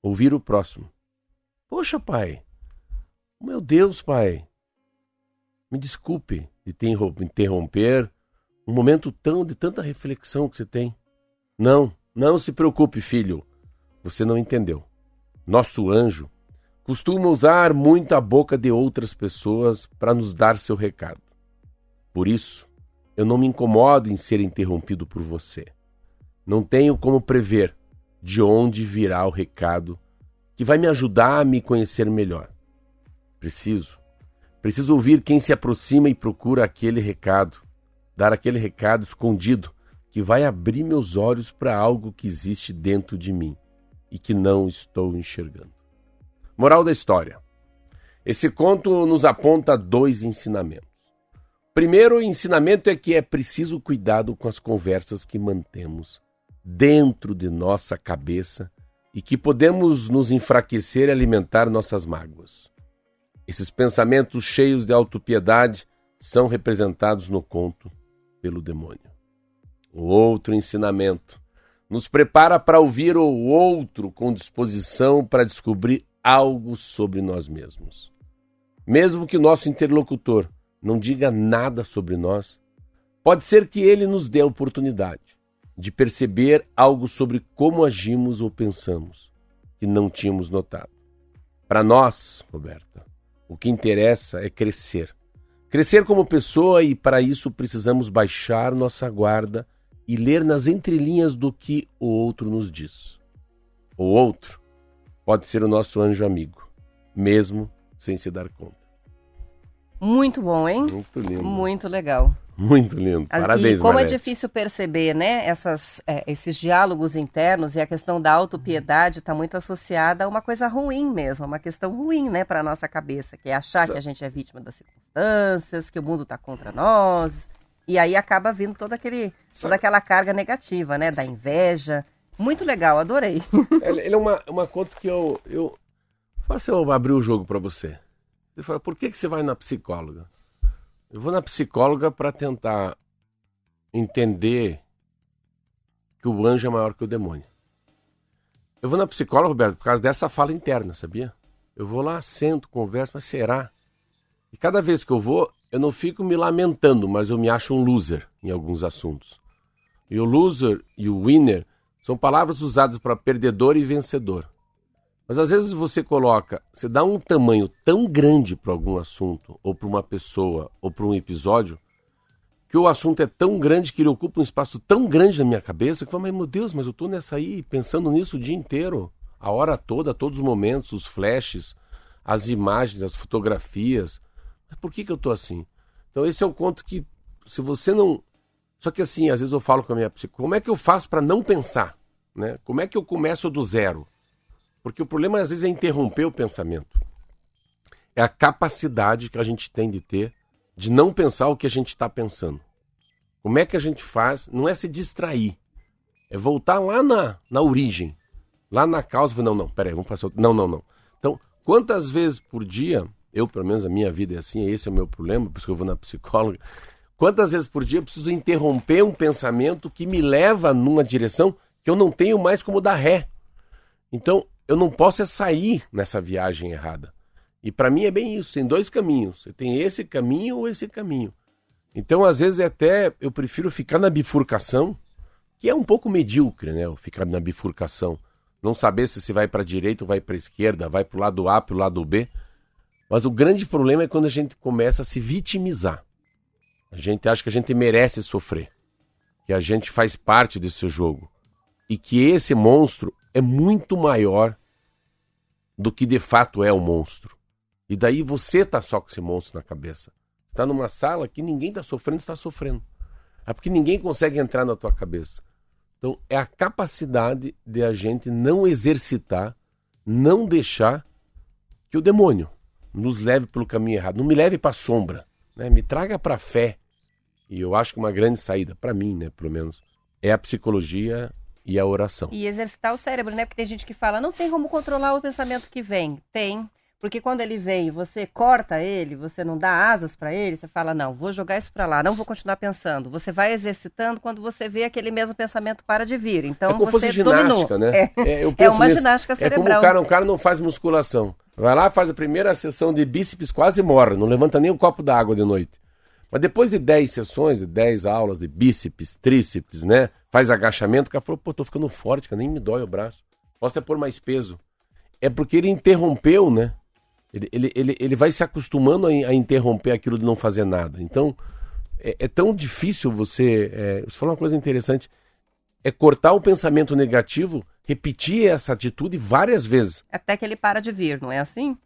Ouvir o próximo. Poxa, pai. Meu Deus, pai. Me desculpe de te interromper um momento tão de tanta reflexão que você tem. Não, não se preocupe, filho. Você não entendeu. Nosso anjo costuma usar muito a boca de outras pessoas para nos dar seu recado. Por isso, eu não me incomodo em ser interrompido por você. Não tenho como prever de onde virá o recado que vai me ajudar a me conhecer melhor. Preciso, Preciso ouvir quem se aproxima e procura aquele recado, dar aquele recado escondido que vai abrir meus olhos para algo que existe dentro de mim e que não estou enxergando. Moral da história. Esse conto nos aponta dois ensinamentos. Primeiro ensinamento é que é preciso cuidado com as conversas que mantemos dentro de nossa cabeça e que podemos nos enfraquecer e alimentar nossas mágoas. Esses pensamentos cheios de autopiedade são representados no conto pelo demônio. O outro ensinamento nos prepara para ouvir o outro com disposição para descobrir algo sobre nós mesmos. Mesmo que nosso interlocutor não diga nada sobre nós, pode ser que ele nos dê a oportunidade de perceber algo sobre como agimos ou pensamos que não tínhamos notado. Para nós, Roberta, o que interessa é crescer. Crescer como pessoa e para isso precisamos baixar nossa guarda e ler nas entrelinhas do que o outro nos diz. O outro pode ser o nosso anjo amigo, mesmo sem se dar conta. Muito bom, hein? Muito lindo. Muito legal. Muito lindo. Parabéns, E como é difícil perceber, né? Essas, é, esses diálogos internos e a questão da autopiedade está muito associada a uma coisa ruim mesmo, uma questão ruim, né, para nossa cabeça, que é achar Sa- que a gente é vítima das circunstâncias, que o mundo está contra nós. E aí acaba vindo toda, aquele, toda aquela carga negativa, né? Da inveja. Muito legal, adorei. Ele ele é uma, uma conta que eu. eu faço eu abrir o jogo para você. Você fala, por que, que você vai na psicóloga? Eu vou na psicóloga para tentar entender que o anjo é maior que o demônio. Eu vou na psicóloga, Roberto, por causa dessa fala interna, sabia? Eu vou lá, sento, converso, mas será? E cada vez que eu vou, eu não fico me lamentando, mas eu me acho um loser em alguns assuntos. E o loser e o winner são palavras usadas para perdedor e vencedor. Mas às vezes você coloca, você dá um tamanho tão grande para algum assunto, ou para uma pessoa, ou para um episódio, que o assunto é tão grande que ele ocupa um espaço tão grande na minha cabeça que eu falo, mas meu Deus, mas eu estou nessa aí pensando nisso o dia inteiro, a hora toda, todos os momentos, os flashes, as imagens, as fotografias. Mas por que, que eu estou assim? Então esse é o conto que, se você não. Só que assim, às vezes eu falo com a minha psicóloga, como é que eu faço para não pensar? Né? Como é que eu começo do zero? Porque o problema às vezes é interromper o pensamento. É a capacidade que a gente tem de ter de não pensar o que a gente está pensando. Como é que a gente faz? Não é se distrair. É voltar lá na, na origem. Lá na causa. Não, não, peraí, vamos passar. outro- Não, não, não. Então, quantas vezes por dia, eu, pelo menos a minha vida é assim, esse é o meu problema, por isso que eu vou na psicóloga. Quantas vezes por dia eu preciso interromper um pensamento que me leva numa direção que eu não tenho mais como dar ré? Então, eu não posso é sair nessa viagem errada. E para mim é bem isso, tem dois caminhos. Você tem esse caminho ou esse caminho. Então, às vezes, é até eu prefiro ficar na bifurcação, que é um pouco medíocre, né? Ficar na bifurcação. Não saber se você vai para a direita ou vai para a esquerda, vai para o lado A, para o lado B. Mas o grande problema é quando a gente começa a se vitimizar. A gente acha que a gente merece sofrer, que a gente faz parte desse jogo e que esse monstro é muito maior do que de fato é o monstro. E daí você tá só com esse monstro na cabeça. Você tá numa sala que ninguém tá sofrendo, está sofrendo. É porque ninguém consegue entrar na tua cabeça. Então é a capacidade de a gente não exercitar, não deixar que o demônio nos leve pelo caminho errado. Não me leve para sombra, né? Me traga para a fé. E eu acho que uma grande saída para mim, né, pelo menos, é a psicologia e a oração. E exercitar o cérebro, né? Porque tem gente que fala, não tem como controlar o pensamento que vem. Tem. Porque quando ele vem e você corta ele, você não dá asas para ele, você fala, não, vou jogar isso para lá, não vou continuar pensando. Você vai exercitando quando você vê aquele mesmo pensamento para de vir. Então é como você fosse ginástica, dominou. né? É, é penso uma nisso. ginástica É como cerebral. o cara, um cara não faz musculação. Vai lá, faz a primeira sessão de bíceps, quase morre, não levanta nem um copo d'água de noite. Mas depois de 10 sessões, de 10 aulas de bíceps, tríceps, né? Faz agachamento, o cara falou, pô, tô ficando forte, cara, nem me dói o braço. Posso até pôr mais peso. É porque ele interrompeu, né? Ele, ele, ele, ele vai se acostumando a, a interromper aquilo de não fazer nada. Então, é, é tão difícil você. É, você falou uma coisa interessante. É cortar o pensamento negativo, repetir essa atitude várias vezes. Até que ele para de vir, não é assim?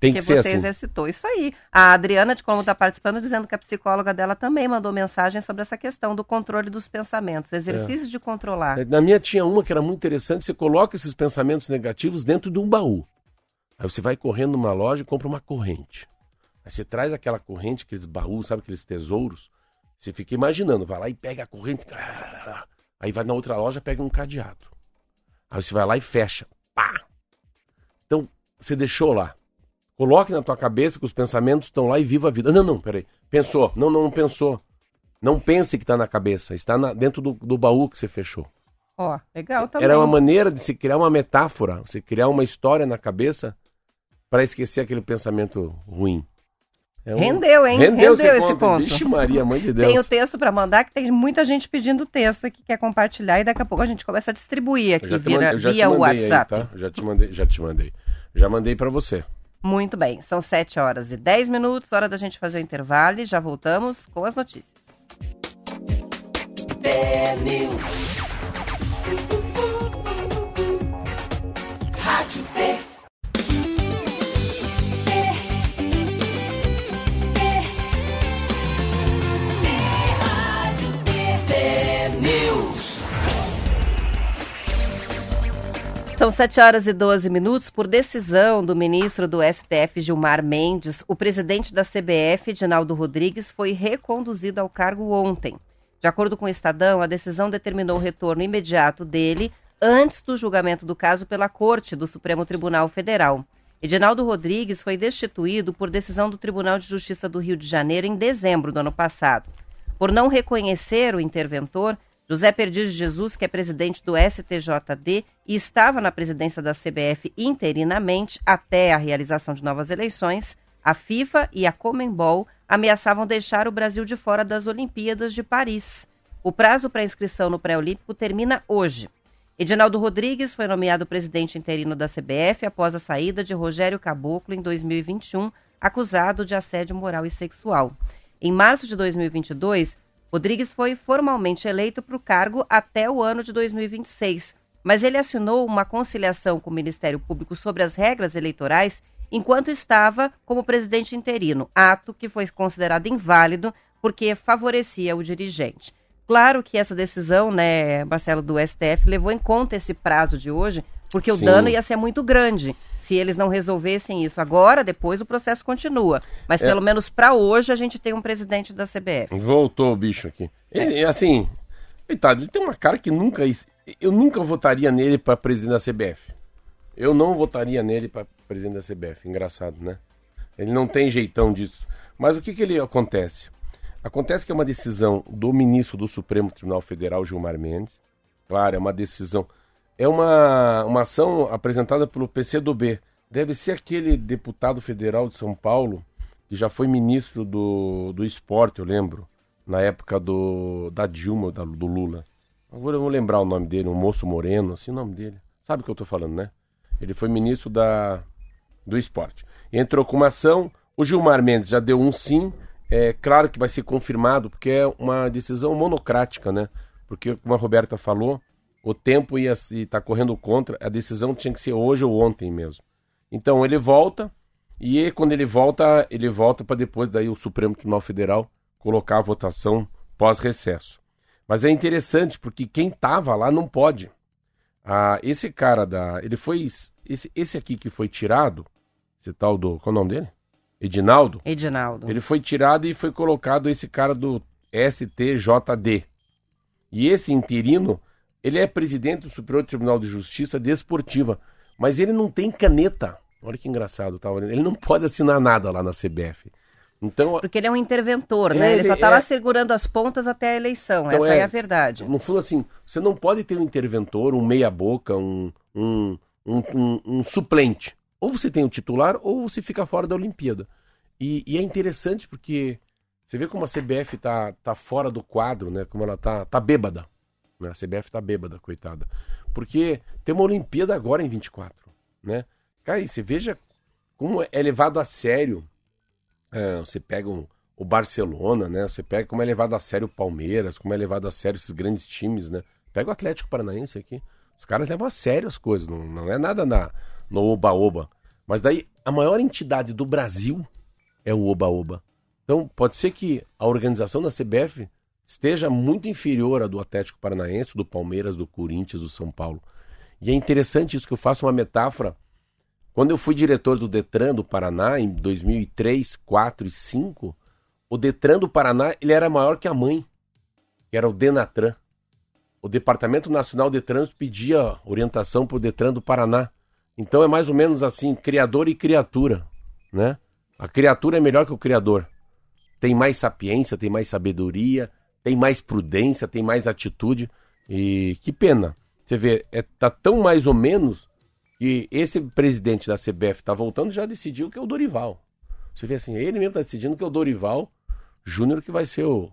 Tem que, que ser você assim. exercitou. Isso aí. A Adriana de Colombo está participando, dizendo que a psicóloga dela também mandou mensagem sobre essa questão do controle dos pensamentos, exercício de controlar. É, Na minha tinha uma que era muito interessante, você coloca esses pensamentos negativos dentro de um baú. Aí você vai correndo numa loja e compra uma corrente. Aí você traz aquela corrente, aqueles baús, sabe aqueles tesouros? Você fica imaginando, vai lá e pega a corrente. Aí vai na outra loja, pega um cadeado. Aí você vai lá e fecha. Pá! Então, você deixou lá. Coloque na tua cabeça que os pensamentos estão lá e viva a vida. Não, não, peraí. Pensou. Não, não, não pensou. Não pense que está na cabeça. Está na- dentro do, do baú que você fechou. Ó, legal também. Era uma maneira de se criar uma metáfora, você criar uma história na cabeça para esquecer aquele pensamento ruim. É um- Rendeu, hein? Rendeu, Rendeu esse ponto. ponto. Vixe Maria, mãe de Deus. Tem o texto para mandar, que tem muita gente pedindo texto que quer compartilhar e daqui a pouco a gente começa a distribuir aqui via, mandei- via aí, WhatsApp. tá? Já te mandei, já te mandei. Já mandei para você. Muito bem, são 7 horas e 10 minutos, hora da gente fazer o intervalo e já voltamos com as notícias. São 7 horas e 12 minutos. Por decisão do ministro do STF, Gilmar Mendes, o presidente da CBF, Dinaldo Rodrigues, foi reconduzido ao cargo ontem. De acordo com o Estadão, a decisão determinou o retorno imediato dele antes do julgamento do caso pela Corte do Supremo Tribunal Federal. Edinaldo Rodrigues foi destituído por decisão do Tribunal de Justiça do Rio de Janeiro em dezembro do ano passado. Por não reconhecer o interventor, José Perdiz de Jesus, que é presidente do STJD e estava na presidência da CBF interinamente até a realização de novas eleições, a FIFA e a Comembol ameaçavam deixar o Brasil de fora das Olimpíadas de Paris. O prazo para inscrição no pré-olímpico termina hoje. Edinaldo Rodrigues foi nomeado presidente interino da CBF após a saída de Rogério Caboclo em 2021, acusado de assédio moral e sexual. Em março de 2022, Rodrigues foi formalmente eleito para o cargo até o ano de 2026, mas ele assinou uma conciliação com o Ministério Público sobre as regras eleitorais enquanto estava como presidente interino, ato que foi considerado inválido porque favorecia o dirigente. Claro que essa decisão, né, Marcelo, do STF, levou em conta esse prazo de hoje, porque Sim. o dano ia ser muito grande se eles não resolvessem isso agora, depois o processo continua. Mas É. pelo menos para hoje a gente tem um presidente da CBF. Voltou o bicho aqui. Ele, assim, coitado, ele tem uma cara que nunca. Eu nunca votaria nele para presidente da CBF. Eu não votaria nele para presidente da CBF. Engraçado, né? Ele não tem jeitão disso. Mas o que, que ele acontece? Acontece que é uma decisão do ministro do Supremo Tribunal Federal, Gilmar Mendes. Claro, é uma decisão. É uma, uma ação apresentada pelo PCdoB. Deve ser aquele deputado federal de São Paulo que já foi ministro do, do esporte, eu lembro, na época do, da Dilma, da, do Lula. Agora eu vou lembrar o nome dele, um moço moreno, assim o nome dele. Sabe o que eu tô falando, né? Ele foi ministro da, do esporte. Entrou com uma ação, o Gilmar Mendes já deu um sim, é claro que vai ser confirmado, porque é uma decisão monocrática, né? Porque, como a Roberta falou, o tempo ia estar correndo contra, a decisão tinha que ser hoje ou ontem mesmo. Então ele volta, e quando ele volta, ele volta para depois daí o Supremo Tribunal Federal colocar a votação pós-recesso. Mas é interessante porque quem tava lá não pode. Ah, esse cara da. Ele foi. Esse, esse aqui que foi tirado, esse tal do. Qual é o nome dele? Edinaldo. Edinaldo. Ele foi tirado e foi colocado esse cara do STJD. E esse interino, ele é presidente do Superior Tribunal de Justiça Desportiva, mas ele não tem caneta. Olha que engraçado, tá? Ele não pode assinar nada lá na CBF. Então, Porque ele é um interventor, né? Ele Ele só tá lá é- segurando as pontas até a eleição. Então, Essa é- é a verdade. no fundo, assim, você não pode ter um interventor, um meia-boca, um, um, um, um- um suplente. Ou você tem o titular, ou você fica fora da Olimpíada. E, e é interessante porque você vê como a CBF tá, tá fora do quadro, né? Como ela tá, tá bêbada. Né? A CBF tá bêbada, coitada. Porque tem uma Olimpíada agora em 24, né? Cara, e você veja como é levado a sério. É, você pega um- o Barcelona, né? Você pega como é levado a sério o Palmeiras, como é levado a sério esses grandes times, né? Pega o Atlético Paranaense aqui. Os caras levam a sério as coisas, não, não é nada na, no oba-oba. Mas daí, a maior entidade do Brasil é o Oba-Oba. Então, pode ser que a organização da CBF esteja muito inferior à do Atlético Paranaense, do Palmeiras, do Corinthians, do São Paulo. E é interessante isso que eu faço uma metáfora. Quando eu fui diretor do Detran do Paraná em 2003, 4 e 5, o Detran do Paraná ele era maior que a mãe, que era o Denatran. O Departamento Nacional de Trânsito pedia orientação para o Detran do Paraná. Então é mais ou menos assim, criador e criatura, né? A criatura é melhor que o criador. Tem mais sapiência, tem mais sabedoria, tem mais prudência, tem mais atitude. E que pena. Você vê, é, tá tão mais ou menos que esse presidente da CBF tá voltando já decidiu que é o Dorival. Você vê assim, ele mesmo tá decidindo que é o Dorival Júnior que vai ser o,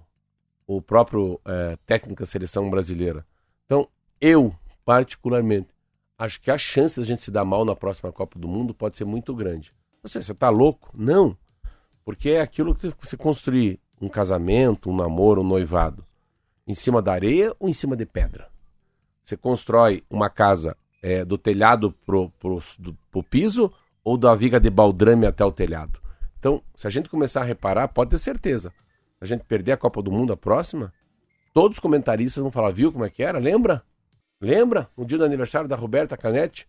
o próprio é, técnico da seleção brasileira. Então, eu, particularmente, acho que a chance da gente se dar mal na próxima Copa do Mundo pode ser muito grande. Você, você tá louco? Não. Porque é aquilo que você construir um casamento, um namoro, um noivado. Em cima da areia ou em cima de pedra? Você constrói uma casa é, do telhado pro, pro, do, pro piso ou da viga de baldrame até o telhado? Então, se a gente começar a reparar, pode ter certeza. Se a gente perder a Copa do Mundo a próxima, todos os comentaristas vão falar, viu como é que era? Lembra? Lembra? No dia do aniversário da Roberta Canetti?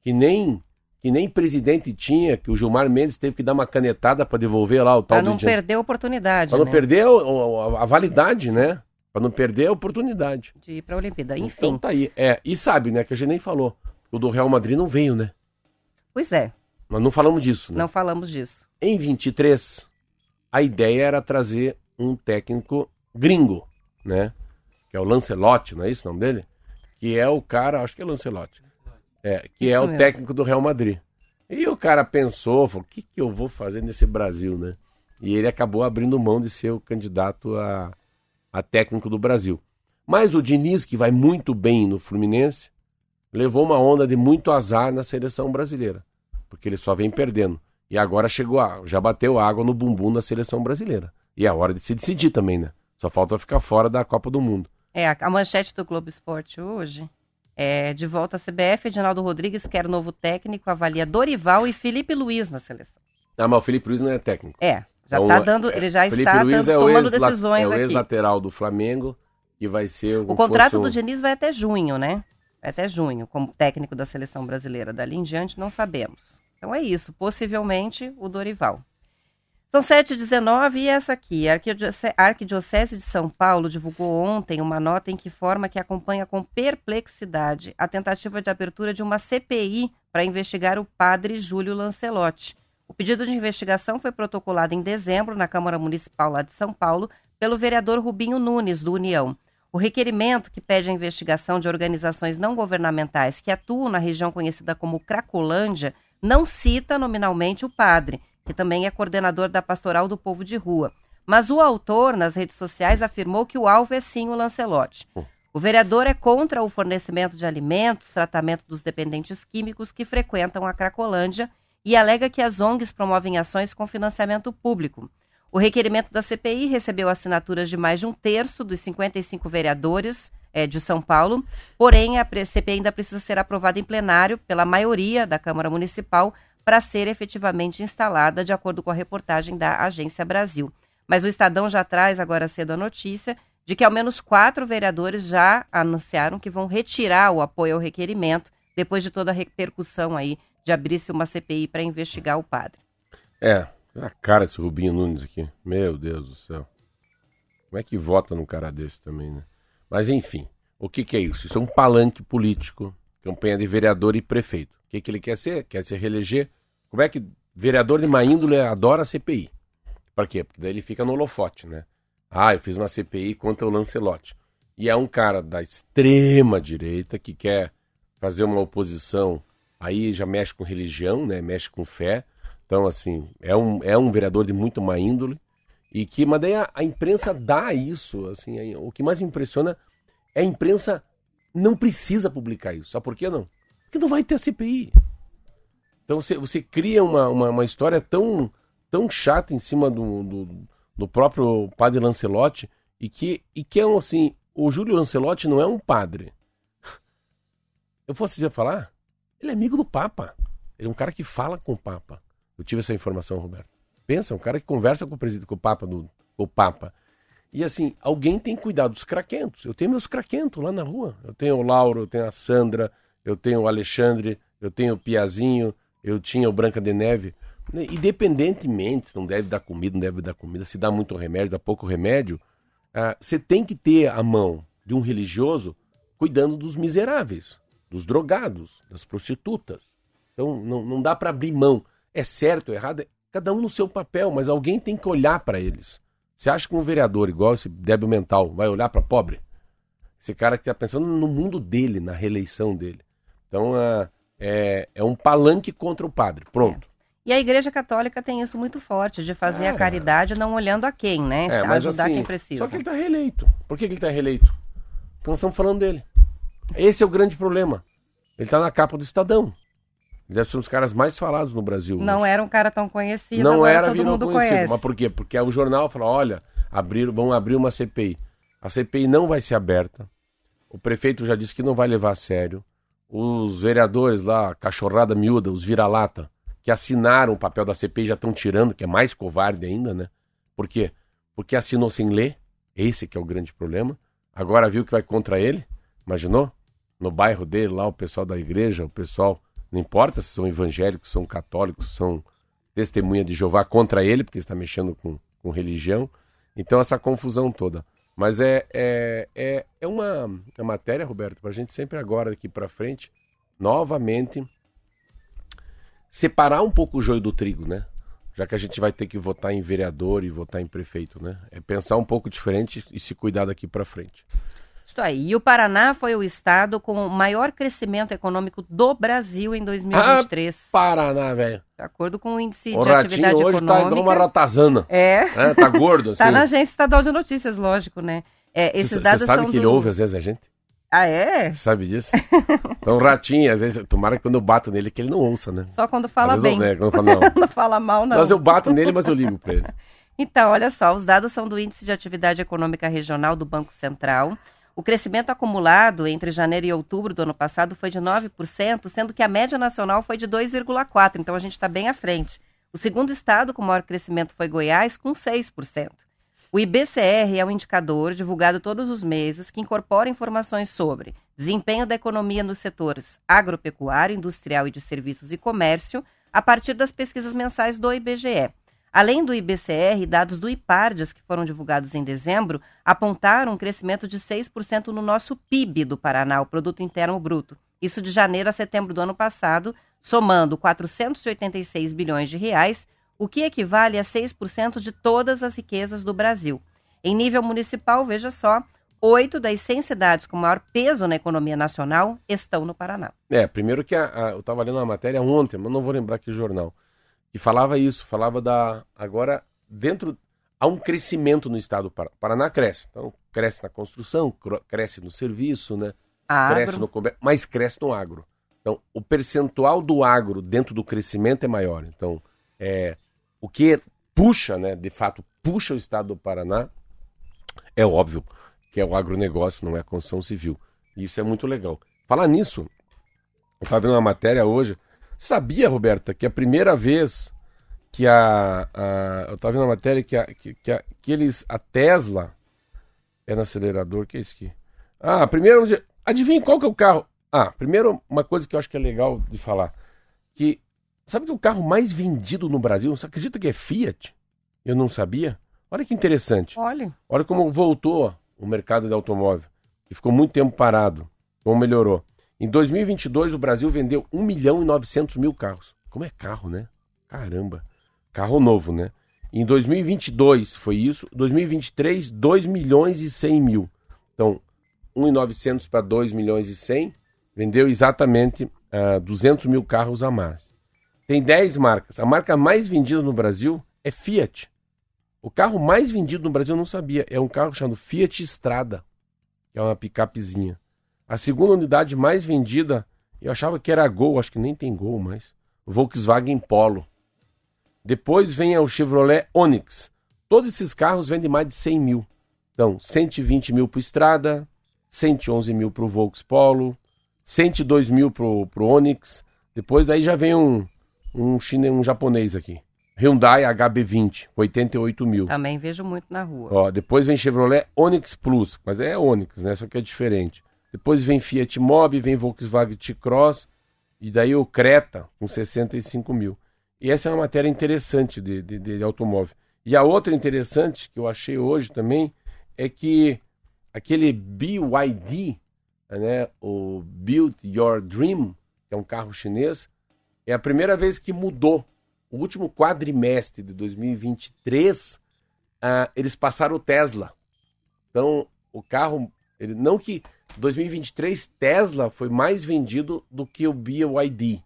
Que nem que nem presidente tinha, que o Gilmar Mendes teve que dar uma canetada para devolver lá o tal Para não perder a oportunidade. Para não né? perder a, a, validade, né? Para não perder a oportunidade. De ir para a Olimpíada, enfim. Então tá aí. É, e sabe, né, que a gente nem falou. O do Real Madrid não veio, né? Pois é. Mas não falamos disso, né? Não falamos disso. Em 23, a ideia era trazer um técnico gringo, né? Que é o Lancelotti, não é isso o nome dele? Que é o cara, acho que é Lancelotti. É, que isso é o mesmo. técnico do Real Madrid. E o cara pensou, falou, o que, que eu vou fazer nesse Brasil, né? E ele acabou abrindo mão de ser o candidato a a técnico do Brasil. Mas o Diniz, que vai muito bem no Fluminense, levou uma onda de muito azar na seleção brasileira, porque ele só vem perdendo. E agora chegou a, já bateu água no bumbum da seleção brasileira. E é hora de se decidir também, né? Só falta ficar fora da Copa do Mundo. É, a manchete do Globo Esporte hoje é de volta à CBF, Edinaldo Rodrigues quer novo técnico, avalia Dorival e Felipe Luiz na seleção. Ah, mas o Felipe Luiz não é técnico. É, já então, dando, ele já Felipe está Luiz é tomando decisões é o ex-lateral do Flamengo e vai ser o contrato um... do Diniz vai até junho, né? Vai até junho, como técnico da seleção brasileira. Dali em diante não sabemos. Então é isso, possivelmente o Dorival. São 7h19 e essa aqui. A Arquidiocese de São Paulo divulgou ontem uma nota em que forma que acompanha com perplexidade a tentativa de abertura de uma CPI para investigar o padre Júlio Lancelotti. O pedido de investigação foi protocolado em dezembro na Câmara Municipal lá de São Paulo pelo vereador Rubinho Nunes, do União. O requerimento, que pede a investigação de organizações não governamentais que atuam na região conhecida como Cracolândia, não cita nominalmente o padre, que também é coordenador da Pastoral do Povo de Rua. Mas o autor, nas redes sociais, afirmou que o alvo é sim o Lancelote. O vereador é contra o fornecimento de alimentos, tratamento dos dependentes químicos que frequentam a Cracolândia e alega que as ONGs promovem ações com financiamento público. O requerimento da CPI recebeu assinaturas de mais de um terço dos 55 vereadores é, de São Paulo, porém a CPI ainda precisa ser aprovada em plenário pela maioria da Câmara Municipal para ser efetivamente instalada, de acordo com a reportagem da Agência Brasil. Mas o Estadão já traz agora cedo a notícia de que ao menos quatro vereadores já anunciaram que vão retirar o apoio ao requerimento depois de toda a repercussão aí de abrir-se uma CPI para investigar o padre. É, a cara desse Rubinho Nunes aqui. Meu Deus do céu. Como é que vota num cara desse também, né? Mas enfim, o que, que é isso? Isso é um palanque político, campanha de vereador e prefeito. O que, que ele quer ser? Quer se reeleger? Como é que vereador de má índole adora a CPI? Para quê? Porque daí ele fica no holofote, né? Ah, eu fiz uma CPI contra o Lancelotti. E é um cara da extrema direita que quer fazer uma oposição aí já mexe com religião, né? Mexe com fé. Então, assim, é um, é um vereador de muito má índole. E que, mas daí a, a imprensa dá isso, assim, aí, o que mais impressiona é a imprensa não precisa publicar isso. Sabe por quê não? Porque não vai ter a CPI. Então você, você cria uma, uma, uma história tão, tão chata em cima do, do, do, próprio padre Lancelotti e que, e que é um, assim, o Júlio Lancelotti não é um padre. Eu posso dizer falar? Ele é amigo do Papa. Ele é um cara que fala com o Papa. Eu tive essa informação, Roberto. Pensa, um cara que conversa com o presidente, com o Papa, do, com o Papa. E assim, alguém tem que cuidar dos craquentos. Eu tenho meus craquentos lá na rua. Eu tenho o Lauro, eu tenho a Sandra, eu tenho o Alexandre, eu tenho o Piazinho, eu tinha o Branca de Neve. Independentemente, se não deve dar comida, não deve dar comida, se dá muito remédio, dá pouco remédio, ah, você tem que ter a mão de um religioso cuidando dos miseráveis, dos drogados, das prostitutas. Então não, não dá para abrir mão. É certo, é errado, é cada um no seu papel, mas alguém tem que olhar para eles. Você acha que um vereador, igual esse débil mental, vai olhar para pobre? Esse cara que está pensando no mundo dele, na reeleição dele. Então, uh, é, é um palanque contra o padre. Pronto. É. E a Igreja Católica tem isso muito forte, de fazer é. a caridade não olhando a quem, né? É, Ajudar assim, quem precisa. Só que ele está reeleito. Por que, que ele está reeleito? Porque nós estamos falando dele. Esse é o grande problema. Ele está na capa do Estadão. Deve ser um dos caras mais falados no Brasil. Não hoje. era um cara tão conhecido, não era todo mundo conhecido. Conhece. Mas por quê? Porque o jornal falou, olha, abrir, vão abrir uma CPI. A CPI não vai ser aberta. O prefeito já disse que não vai levar a sério. Os vereadores lá, cachorrada miúda, os vira-lata, que assinaram o papel da CPI já estão tirando, que é mais covarde ainda, né? Por quê? Porque assinou sem ler. Esse que é o grande problema. Agora viu que vai contra ele. Imaginou? No bairro dele lá, o pessoal da igreja, o pessoal não importa se são evangélicos, são católicos, são testemunha de Jeová contra ele, porque está mexendo com, com religião. Então, essa confusão toda. Mas é, é, é, é uma, é uma matéria, Roberto, para a gente sempre agora, daqui para frente, novamente, separar um pouco o joio do trigo, né? Já que a gente vai ter que votar em vereador e votar em prefeito, né? É pensar um pouco diferente e se cuidar daqui para frente. Isso aí. E o Paraná foi o estado com o maior crescimento econômico do Brasil em 2023. Ah, Paraná, velho. De acordo com o índice o de atividade hoje econômica. tá igual uma ratazana. É. é tá gordo, assim. tá na agência estadual de notícias, lógico, né? É, esses cê, dados Você sabe são que do... ele ouve às vezes a gente? Ah, é? Sabe disso? Então, ratinho, às vezes, tomara que quando eu bato nele que ele não ouça, né? Só quando fala bem. Eu, né, quando fala, não. não fala mal, não. Mas eu bato nele, mas eu ligo pra ele. Então, olha só, os dados são do Índice de Atividade Econômica Regional do Banco Central. O crescimento acumulado entre janeiro e outubro do ano passado foi de 9%, sendo que a média nacional foi de 2,4%, então a gente está bem à frente. O segundo estado com maior crescimento foi Goiás, com 6%. O IBCR é um indicador divulgado todos os meses que incorpora informações sobre desempenho da economia nos setores agropecuário, industrial e de serviços e comércio, a partir das pesquisas mensais do IBGE. Além do IBCR, dados do IPARDES, que foram divulgados em dezembro, apontaram um crescimento de 6% no nosso PIB do Paraná, o Produto Interno Bruto. Isso de janeiro a setembro do ano passado, somando 486 bilhões de reais, o que equivale a 6% de todas as riquezas do Brasil. Em nível municipal, veja só, oito das 100 cidades com maior peso na economia nacional estão no Paraná. É, primeiro que a, a, eu estava lendo uma matéria ontem, mas não vou lembrar que jornal que falava isso, falava da. Agora, dentro. Há um crescimento no estado do Paraná. cresce. Então, cresce na construção, cresce no serviço, né? Agro. Cresce no comércio, mas cresce no agro. Então, o percentual do agro dentro do crescimento é maior. Então, é, o que puxa, né, de fato, puxa o estado do Paraná, é óbvio que é o agronegócio, não é a construção civil. E isso é muito legal. Falar nisso, eu estava vendo uma matéria hoje Sabia, Roberta, que a primeira vez que a. a eu estava vendo uma matéria que, a, que, que, a, que eles. A Tesla. É no acelerador, que é isso aqui? Ah, primeiro. Adivinha qual que é o carro? Ah, primeiro, uma coisa que eu acho que é legal de falar. Que. Sabe que o carro mais vendido no Brasil, você acredita que é Fiat? Eu não sabia. Olha que interessante. Olha. Olha como voltou o mercado de automóvel, que ficou muito tempo parado, como melhorou. Em 2022, o Brasil vendeu 1 milhão e 900 mil carros. Como é carro, né? Caramba. Carro novo, né? Em 2022 foi isso. 2023, 2 milhões e 100 mil. Então, 1,900 para 2 milhões e 100, vendeu exatamente uh, ah, 200 mil carros a mais. Tem 10 marcas. A marca mais vendida no Brasil é Fiat. O carro mais vendido no Brasil eu não sabia. É um carro chamado Fiat Strada, que é uma picapezinha. A segunda unidade mais vendida, eu achava que era Gol, acho que nem tem Gol mais. Volkswagen Polo. Depois vem o Chevrolet Onix. Todos esses carros vendem mais de 100 mil. Então, 120 mil para Estrada, 111 mil para o Volkswagen Polo, 102 mil para o Onix, Depois daí já vem um, um, chine, um japonês aqui. Hyundai HB20, 88 mil. Também vejo muito na rua. Ó, depois vem Chevrolet Onix Plus, mas é Onix, né? Só que é diferente. Depois vem Fiat Mobi, vem Volkswagen T-Cross e daí o Creta com 65 mil. E essa é uma matéria interessante de, de, de automóvel. E a outra interessante que eu achei hoje também é que aquele BYD, né, o Build Your Dream, que é um carro chinês, é a primeira vez que mudou o último quadrimestre de 2023, uh, ah, eles passaram o Tesla. Então, o carro, ele, não que 2023 Tesla foi mais vendido do que o BYD,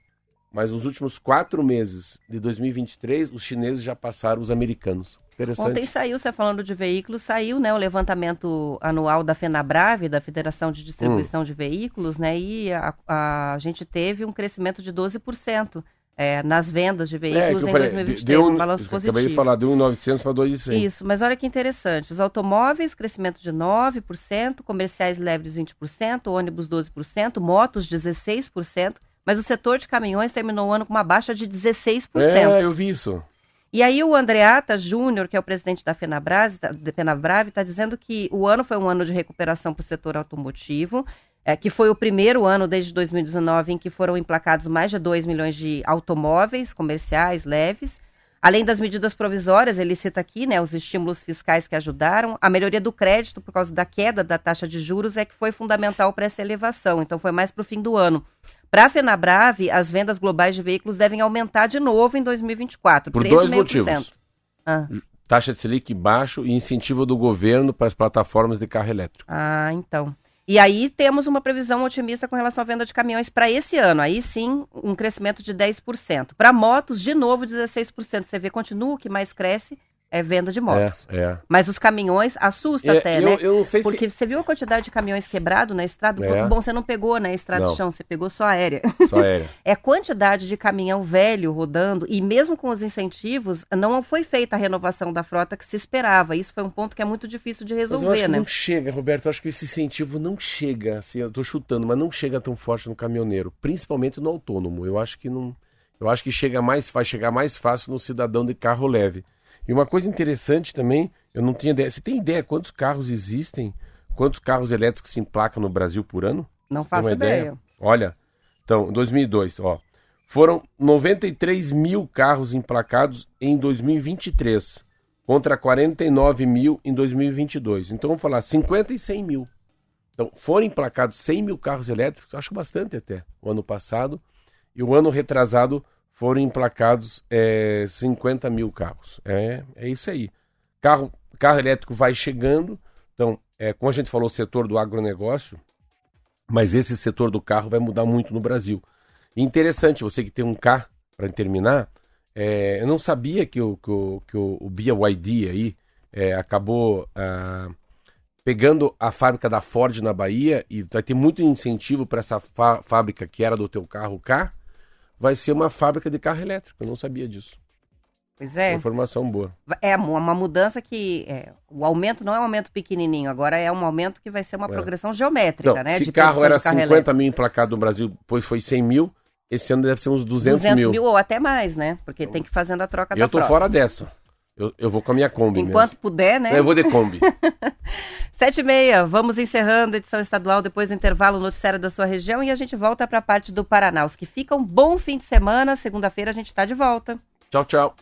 mas nos últimos quatro meses de 2023, os chineses já passaram os americanos. Interessante. Ontem saiu, você falando de veículos, saiu né, o levantamento anual da FenaBrave, da Federação de Distribuição hum. de Veículos, né, e a, a, a gente teve um crescimento de 12% é, nas vendas de é, veículos é, em falei, 2023, deu um, balanço positivo. Acabei de falar, de 1,900 para 2,100. Isso, mas olha que interessante, os automóveis, crescimento de 9%, comerciais leves 20%, ônibus 12%, motos 16%, mas o setor de caminhões terminou o ano com uma baixa de 16%. É, eu vi isso. E aí o Andreata Júnior, que é o presidente da FenaBrave, está dizendo que o ano foi um ano de recuperação para o setor automotivo, é, que foi o primeiro ano desde 2019 em que foram emplacados mais de 2 milhões de automóveis comerciais leves. Além das medidas provisórias, ele cita aqui né, os estímulos fiscais que ajudaram, a melhoria do crédito por causa da queda da taxa de juros é que foi fundamental para essa elevação, então foi mais para o fim do ano. Para a FenaBrave, as vendas globais de veículos devem aumentar de novo em 2024. Por dois motivos. Ah. Taxa de Selic baixo e incentivo do governo para as plataformas de carro elétrico. Ah, então. E aí temos uma previsão otimista com relação à venda de caminhões para esse ano. Aí sim, um crescimento de 10%. Para motos, de novo, 16%. Você vê, continua o que mais cresce é venda de motos. É, é. Mas os caminhões assusta é, até, eu, né? Eu não sei Porque se... você viu a quantidade de caminhões quebrados na estrada? É. Bom, você não pegou, né, estrada não. de chão, você pegou só aérea. Só aérea. é quantidade de caminhão velho rodando e mesmo com os incentivos, não foi feita a renovação da frota que se esperava. Isso foi um ponto que é muito difícil de resolver, mas eu acho né? Que não chega, Roberto. Eu acho que esse incentivo não chega, assim, eu tô chutando, mas não chega tão forte no caminhoneiro, principalmente no autônomo. Eu acho que não, eu acho que chega mais, vai chegar mais fácil no cidadão de carro leve. E uma coisa interessante também, eu não tinha ideia. Você tem ideia quantos carros existem? Quantos carros elétricos se emplacam no Brasil por ano? Não faço ideia. ideia. Olha, então, 2002, ó. Foram 93 mil carros emplacados em 2023, contra 49 mil em 2022. Então, vamos falar 50 e 100 mil. Então, foram emplacados 100 mil carros elétricos, acho bastante até, o ano passado. E o ano retrasado foram emplacados é, 50 mil carros. É, é isso aí. Carro, carro elétrico vai chegando. Então, é, como a gente falou, o setor do agronegócio, mas esse setor do carro vai mudar muito no Brasil. Interessante, você que tem um carro, para terminar, é, eu não sabia que o, que o, que o, o BYD aí é, acabou ah, pegando a fábrica da Ford na Bahia e vai ter muito incentivo para essa fábrica que era do teu carro cá vai ser uma fábrica de carro elétrico. Eu não sabia disso. Pois é. informação boa. É uma mudança que. É, o aumento não é um aumento pequenininho, agora é um aumento que vai ser uma é. progressão geométrica, não, né? Se carro era carro 50 elétrico. mil emplacado no Brasil, depois foi 100 mil, esse ano deve ser uns 200, 200 mil. mil ou até mais, né? Porque tem que ir fazendo a troca da Eu tô frota. fora dessa. Eu, eu vou com a minha Kombi Enquanto mesmo. puder, né? Eu vou de Kombi. Sete e meia, vamos encerrando a edição estadual depois do intervalo noticiário da sua região e a gente volta para a parte do Paraná. Os que ficam, bom fim de semana. Segunda-feira a gente está de volta. Tchau, tchau.